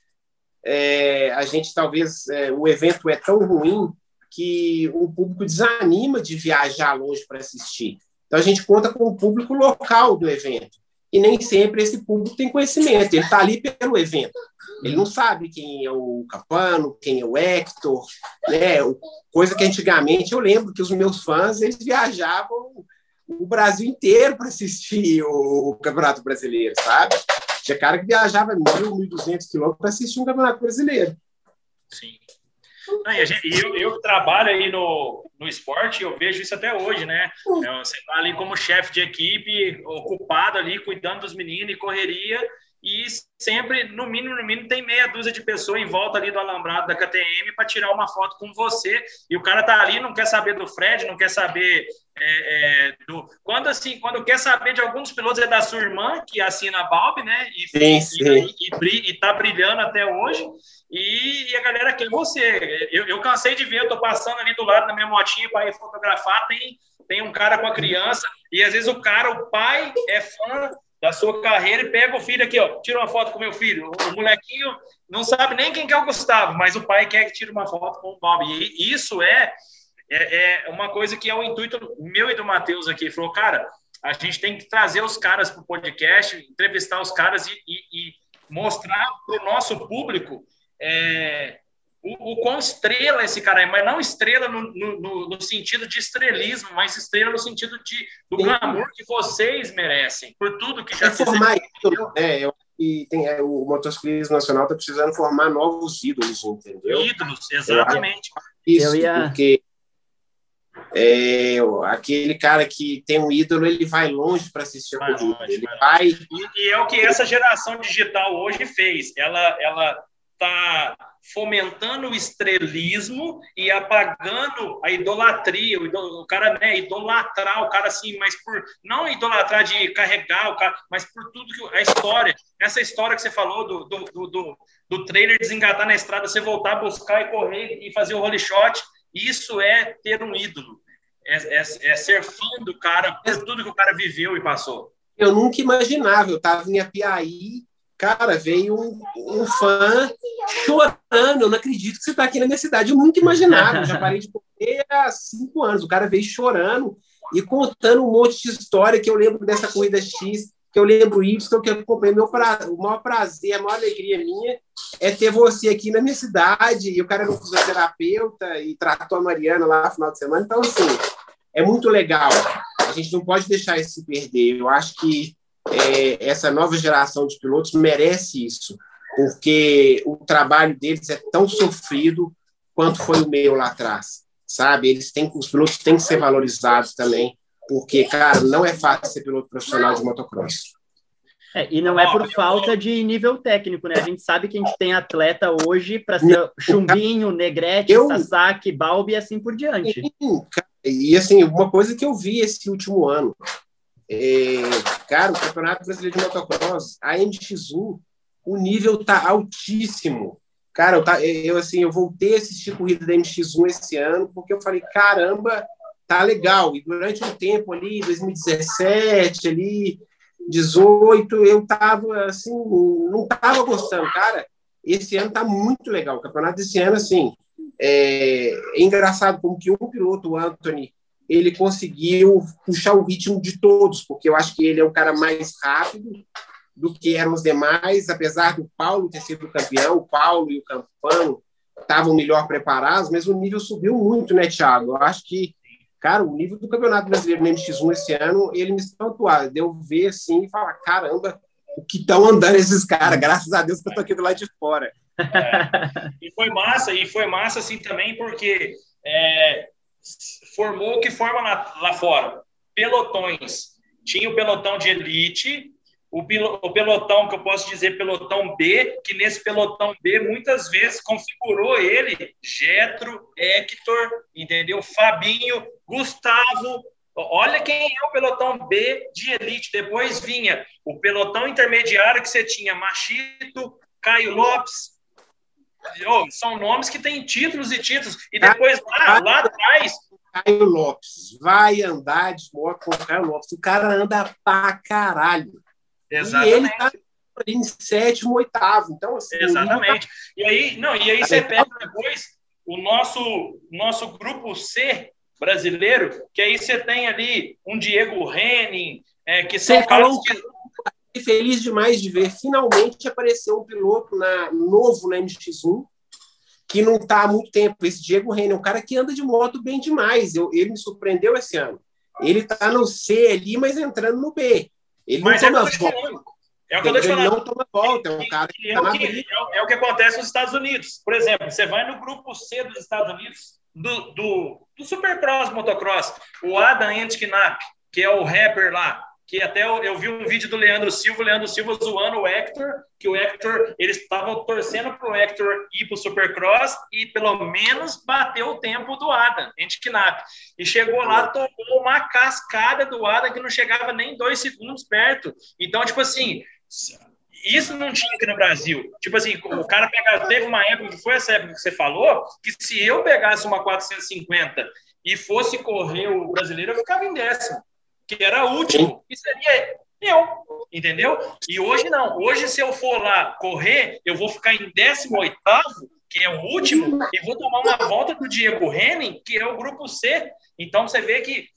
é, a gente talvez é, o evento é tão ruim que o público desanima de viajar longe para assistir. Então a gente conta com o público local do evento e nem sempre esse público tem conhecimento. Ele está ali pelo evento. Ele não sabe quem é o Capano, quem é o Hector, né? Coisa que antigamente eu lembro que os meus fãs eles viajavam o Brasil inteiro para assistir o Campeonato Brasileiro, sabe? Tinha cara que viajava mil, mil duzentos quilômetros para assistir um Campeonato Brasileiro. Sim. Não, e gente, eu, eu trabalho aí no, no esporte, eu vejo isso até hoje, né? É, você está ali como chefe de equipe, ocupado ali, cuidando dos meninos e correria, e sempre, no mínimo, no mínimo, tem meia dúzia de pessoas em volta ali do alambrado da KTM para tirar uma foto com você, e o cara tá ali, não quer saber do Fred, não quer saber é, é, do... Quando, assim, quando quer saber de alguns pilotos, é da sua irmã, que assina a Balb, né? E, sim, sim. E, e, e, tá brilhando até hoje, e, e, a galera quer você. Eu, eu cansei de ver, eu tô passando ali do lado da minha motinha para ir fotografar, tem, tem um cara com a criança, e às vezes o cara, o pai, é fã da sua carreira e pega o filho aqui, ó, tira uma foto com meu filho. O, molequinho não sabe nem quem que é o Gustavo, mas o pai quer que tire uma foto com o Bob. E isso é, é, é uma coisa que é o intuito meu e do Matheus aqui. Falou, cara, a gente tem que trazer os caras para o podcast, entrevistar os caras e, e, e mostrar para o nosso público é, o, o quão estrela esse cara é, mas não estrela no, no, no, sentido de estrelismo, mas estrela no sentido de, do glamour que vocês merecem, por tudo que já é formar isso, é, eu, e tem, é, o motociclismo nacional está precisando formar novos ídolos, entendeu? Ídolos, exatamente. Isso, ia... porque é, aquele cara que tem um ídolo, ele vai longe para assistir vai a corrida. Longe, ele vai... E, e, é o que essa geração digital hoje fez. Ela, ela está fomentando o estrelismo e apagando a idolatria, o, o cara, né, idolatrar o cara assim, mas por não idolatrar de carregar o cara, mas por tudo que a história, essa história que você falou do, do, do, do trailer desengatar na estrada, você voltar, buscar e correr e fazer o holy shot, isso é ter um ídolo, é, é, é ser fã do cara por tudo que o cara viveu e passou. Eu nunca imaginava, eu estava em Apiaí Cara, veio um, um, fã chorando. Eu não acredito que você está aqui na minha cidade. Eu nunca imaginava. Já parei de correr há cinco anos. O cara veio chorando e contando um monte de história que eu lembro dessa corrida X, que eu lembro Y, que eu acompanhei. Meu pra... O maior prazer, a maior alegria minha é ter você aqui na minha cidade. E o cara era um fisioterapeuta e tratou a Mariana lá no final de semana. Então, assim, é muito legal. A gente não pode deixar isso se perder. Eu acho que é, essa nova geração de pilotos merece isso, porque o trabalho deles é tão sofrido quanto foi o meu lá atrás, sabe? Eles têm, os pilotos têm que ser valorizados também, porque, cara, não é fácil ser piloto profissional de motocross. É, e não é por falta de nível técnico, né? A gente sabe que a gente tem atleta hoje para ser Chumbinho, Negrete, eu, Sasaki, Balbi e assim por diante. E assim, uma coisa que eu vi esse último ano, é, cara, o Campeonato Brasileiro de Motocross, a MX1, o nível tá altíssimo. Cara, eu, tá, eu assim, eu voltei a assistir corrida da MX1 esse ano, porque eu falei, caramba, tá legal. E durante um tempo ali, 2017, ali, 18, eu tava assim, não tava gostando, cara. Esse ano tá muito legal. O campeonato desse ano, assim, é, é engraçado como que um piloto, o Anthony, ele conseguiu puxar o ritmo de todos, porque eu acho que ele é o cara mais rápido do que eram os demais, apesar do Paulo ter sido campeão, o Paulo e o Campano estavam melhor preparados, mas o nível subiu muito, né, Thiago? Eu acho que, cara, o nível do Campeonato Brasileiro no MX1 esse ano, ele me espantou, deu ver assim e falar, caramba, o que estão andando esses caras, graças a Deus que eu tô aqui do lado de fora. É. E foi massa, e foi massa assim também, porque é, formou o que forma lá, lá fora. Pelotões. Tinha o pelotão de elite, o, pelotão que eu posso dizer pelotão B, que nesse pelotão B muitas vezes configurou ele, Getro, Hector, entendeu? Fabinho, Gustavo. Olha quem é o pelotão B de elite. Depois vinha o pelotão intermediário que você tinha Machito, Caio Lopes, Oh, são nomes que têm títulos e títulos. E depois lá, lá atrás. Caio Lopes vai andar de moto com o Caio Lopes. O cara anda pra caralho. Exatamente. E ele tá em sétimo, oitavo. Então, assim, Exatamente. Tá... E aí, não, e aí você pega depois o nosso, nosso grupo C brasileiro, que aí você tem ali um Diego Henning, é, que são caras que feliz demais de ver finalmente apareceu um piloto na, novo na MX1 que não está há muito tempo. Esse Diego Reina é um cara que anda de moto bem demais. Eu, ele me surpreendeu esse ano. Ele está no C ali, mas entrando no B. Ele mas não é toma volta. É o que eu tô te falando. Ele não toma volta, é um cara que, é, o que é, o que acontece nos Estados Unidos. Por exemplo, você vai no grupo C dos Estados Unidos, do, do, do Supercross Motocross, o Adam Antknapp, que é o rapper lá, que até eu, eu, vi um vídeo do Leandro Silva, o Leandro Silva zoando o Hector, que o Hector, eles estavam torcendo para o Hector ir para o Supercross e pelo menos bateu o tempo do Adam, Antiknap. E chegou lá, tomou uma cascada do Adam que não chegava nem dois segundos perto. Então, tipo assim, isso não tinha aqui no Brasil. Tipo assim, o cara pegava, teve uma época, que foi essa época que você falou, que se eu pegasse uma 450 e fosse correr o brasileiro, eu ficava em décimo que era último, e seria eu, entendeu? E hoje não. Hoje, se eu for lá correr, eu vou ficar em 18 que é o último, e vou tomar uma volta do Diego Henning, que é o grupo C. Então, você vê que,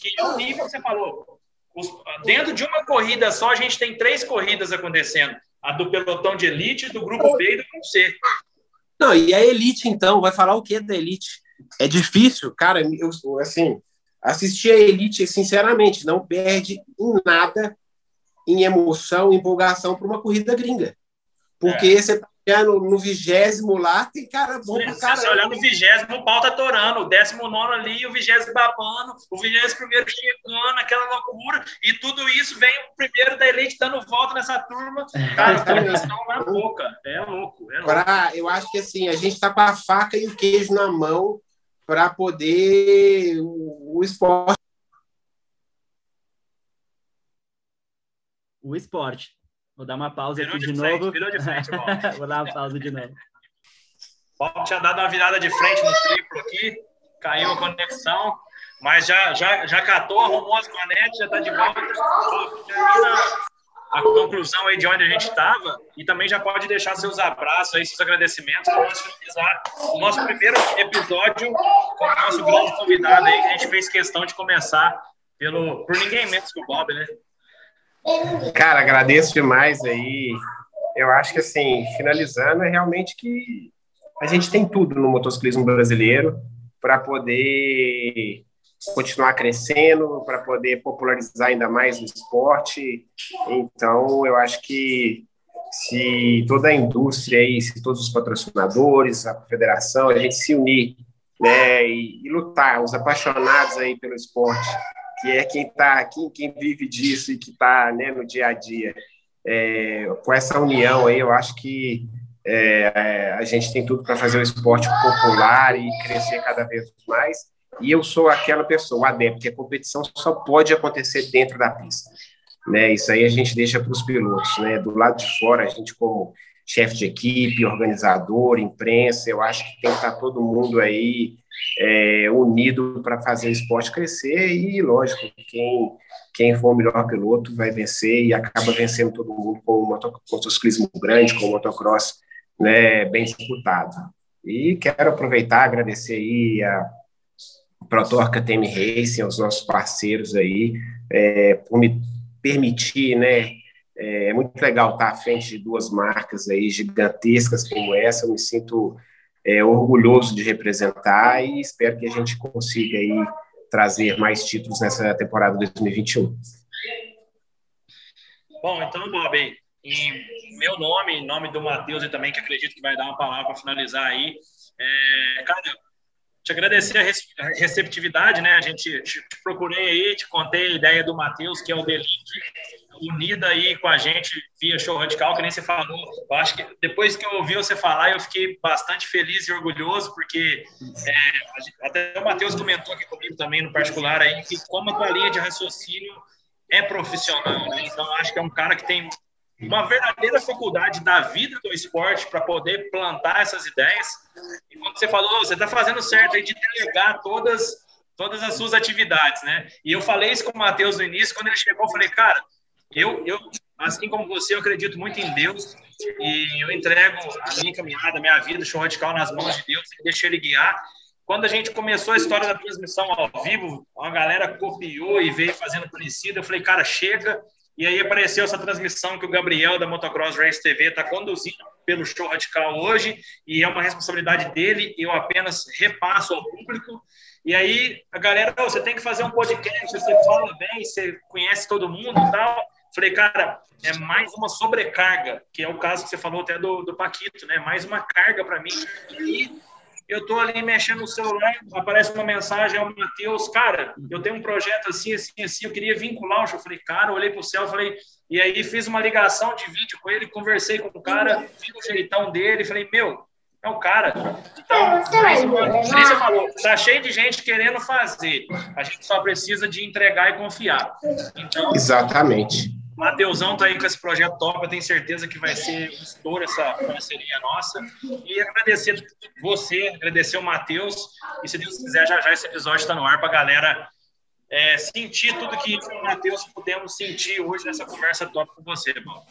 que é o nível que você falou. os, dentro de uma corrida só, a gente tem três corridas acontecendo: a do pelotão de elite, do grupo B e do grupo C. Não, e a elite, então, vai falar o que da elite? É difícil, cara, eu, assim, assistir a elite, sinceramente, não perde em nada em emoção, empolgação para uma corrida gringa. Porque é. você tá no vigésimo lá, tem cara bom pra caramba. Você olhar no vigésimo, o pau tá torando, o décimo nono ali, o vigésimo babando, o vigésimo primeiro chegando, aquela loucura, e tudo isso vem o primeiro da elite dando volta nessa turma, cara, estão na boca, é louco, é louco. Pra, eu acho que assim, a gente tá com a faca e o queijo na mão para poder o, o esporte o esporte. Vou dar uma pausa virou aqui de, de frente, novo. Virou de frente, Vou dar uma pausa de novo. Paulo tinha dado uma virada de frente no triplo aqui, caiu a conexão, mas já, já, já catou, arrumou as manetes, já está de volta. Termina a conclusão aí de onde a gente estava e também já pode deixar seus abraços aí, seus agradecimentos para nós finalizar o nosso primeiro episódio com o nosso grande convidado aí, que a gente fez questão de começar pelo, por ninguém menos que o Bob, né? Cara, agradeço demais aí. Eu acho que, assim, finalizando, é realmente que a gente tem tudo no motociclismo brasileiro para poder continuar crescendo, para poder popularizar ainda mais o esporte. Então, eu acho que se toda a indústria aí, se todos os patrocinadores, a federação, a gente se unir, né, e, e lutar, os apaixonados aí pelo esporte, que é quem está aqui, quem vive disso e que está né, no dia a dia. É, com essa união aí, eu acho que é, a gente tem tudo para fazer o esporte popular e crescer cada vez mais. E eu sou aquela pessoa, adepto, que a competição só pode acontecer dentro da pista. Né? Isso aí a gente deixa para os pilotos. Né? Do lado de fora, a gente, como chefe de equipe, organizador, imprensa, eu acho que tem que estar todo mundo aí é, unido para fazer o esporte crescer e, lógico, quem, quem for o melhor piloto vai vencer e acaba vencendo todo mundo com um motociclismo grande, com um motocross né, bem disputado. E quero aproveitar, agradecer aí a Protorca TM Racing, aos nossos parceiros aí, é, por me permitir, né, é, é muito legal estar à frente de duas marcas aí gigantescas como essa, eu me sinto é, orgulhoso de representar e espero que a gente consiga aí trazer mais títulos nessa temporada 2021. Bom, então, Bob, em meu nome, em nome do Matheus e também que acredito que vai dar uma palavra para finalizar aí, é, cara, te agradecer a receptividade, né? A gente te, procurei aí, te contei a ideia do Matheus, que é o Delink, unida aí com a gente via Show Radical, que nem você falou. Eu acho que depois que eu ouvi você falar, eu fiquei bastante feliz e orgulhoso, porque é, até o Matheus comentou aqui comigo também, no particular, aí, que como a tua linha de raciocínio é profissional, né? Então, acho que é um cara que tem uma verdadeira faculdade da vida do esporte para poder plantar essas ideias. E quando você falou, você está fazendo certo aí de delegar todas todas as suas atividades, né? E eu falei isso com o Matheus no início, quando ele chegou, eu falei, cara, eu, eu, assim como você, eu acredito muito em Deus e eu entrego a minha caminhada, a minha vida, show radical nas mãos de Deus e deixo Ele guiar. Quando a gente começou a história da transmissão ao vivo, a galera copiou e veio fazendo parecido. Eu falei, cara, chega. E aí apareceu essa transmissão que o Gabriel da Motocross Race TV está conduzindo pelo Show Radical hoje, e é uma responsabilidade dele, eu apenas repasso ao público. E aí a galera, oh, você tem que fazer um podcast, você fala bem, você conhece todo mundo e tal. Falei, cara, é mais uma sobrecarga, que é o caso que você falou até do, do Paquito, né? Mais uma carga para mim. E eu tô ali mexendo no celular, aparece uma mensagem ao Matheus, cara, eu tenho um projeto assim, assim, assim, eu queria vincular o Eu falei, cara, olhei pro céu, falei, e aí fiz uma ligação de vídeo com ele, conversei com o cara, vi o jeitão dele, falei, meu, é o cara. Então, você falou, tá cheio de gente querendo fazer. A gente só precisa de entregar e confiar. Então, Exatamente. Mateusão tá aí com esse projeto top, eu tenho certeza que vai ser um estouro essa parceria nossa. E agradecer você, agradecer o Matheus. E se Deus quiser, já já esse episódio está no ar para a galera é, sentir tudo que o Matheus pudemos sentir hoje nessa conversa top com você, Paulo.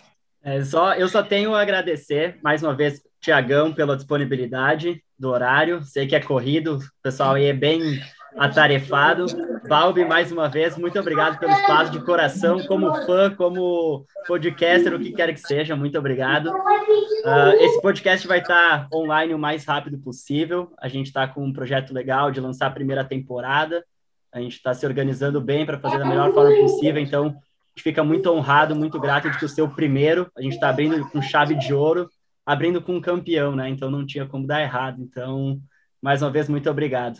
É só, eu só tenho a agradecer mais uma vez, Tiagão, pela disponibilidade do horário. Sei que é corrido, o pessoal aí é bem atarefado. Balbi, mais uma vez, muito obrigado pelo espaço de coração, como fã, como podcaster, o que quer que seja, muito obrigado. Uh, esse podcast vai estar online o mais rápido possível. A gente está com um projeto legal de lançar a primeira temporada. A gente está se organizando bem para fazer da melhor forma possível, então a gente fica muito honrado, muito grato de que o seu primeiro, a gente está abrindo com chave de ouro, abrindo com um campeão, né? Então não tinha como dar errado. Então, mais uma vez, muito obrigado.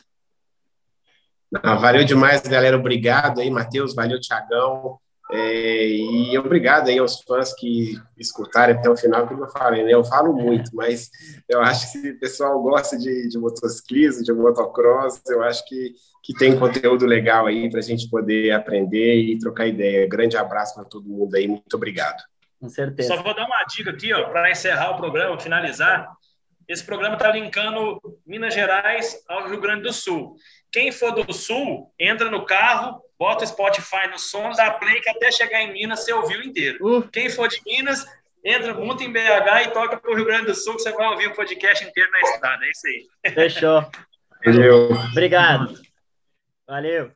Não, valeu demais, galera. Obrigado aí, Matheus. Valeu, Tiagão. É, e obrigado aí aos fãs que escutaram até o final, como eu falei, né? Eu falo muito, mas eu acho que o pessoal gosta de, de motociclismo, de motocross, eu acho que, que tem conteúdo legal aí para a gente poder aprender e trocar ideia. Grande abraço para todo mundo aí, muito obrigado. Com certeza. Só vou dar uma dica aqui, ó, para encerrar o programa, finalizar. Esse programa está linkando Minas Gerais ao Rio Grande do Sul. Quem for do Sul, entra no carro, bota o Spotify no som, dá play que até chegar em Minas você ouviu inteiro. Uh. Quem for de Minas, entra, monta em BH e toca para o Rio Grande do Sul que você vai ouvir o podcast inteiro na estrada. É isso aí. Fechou. Valeu. Obrigado. Valeu.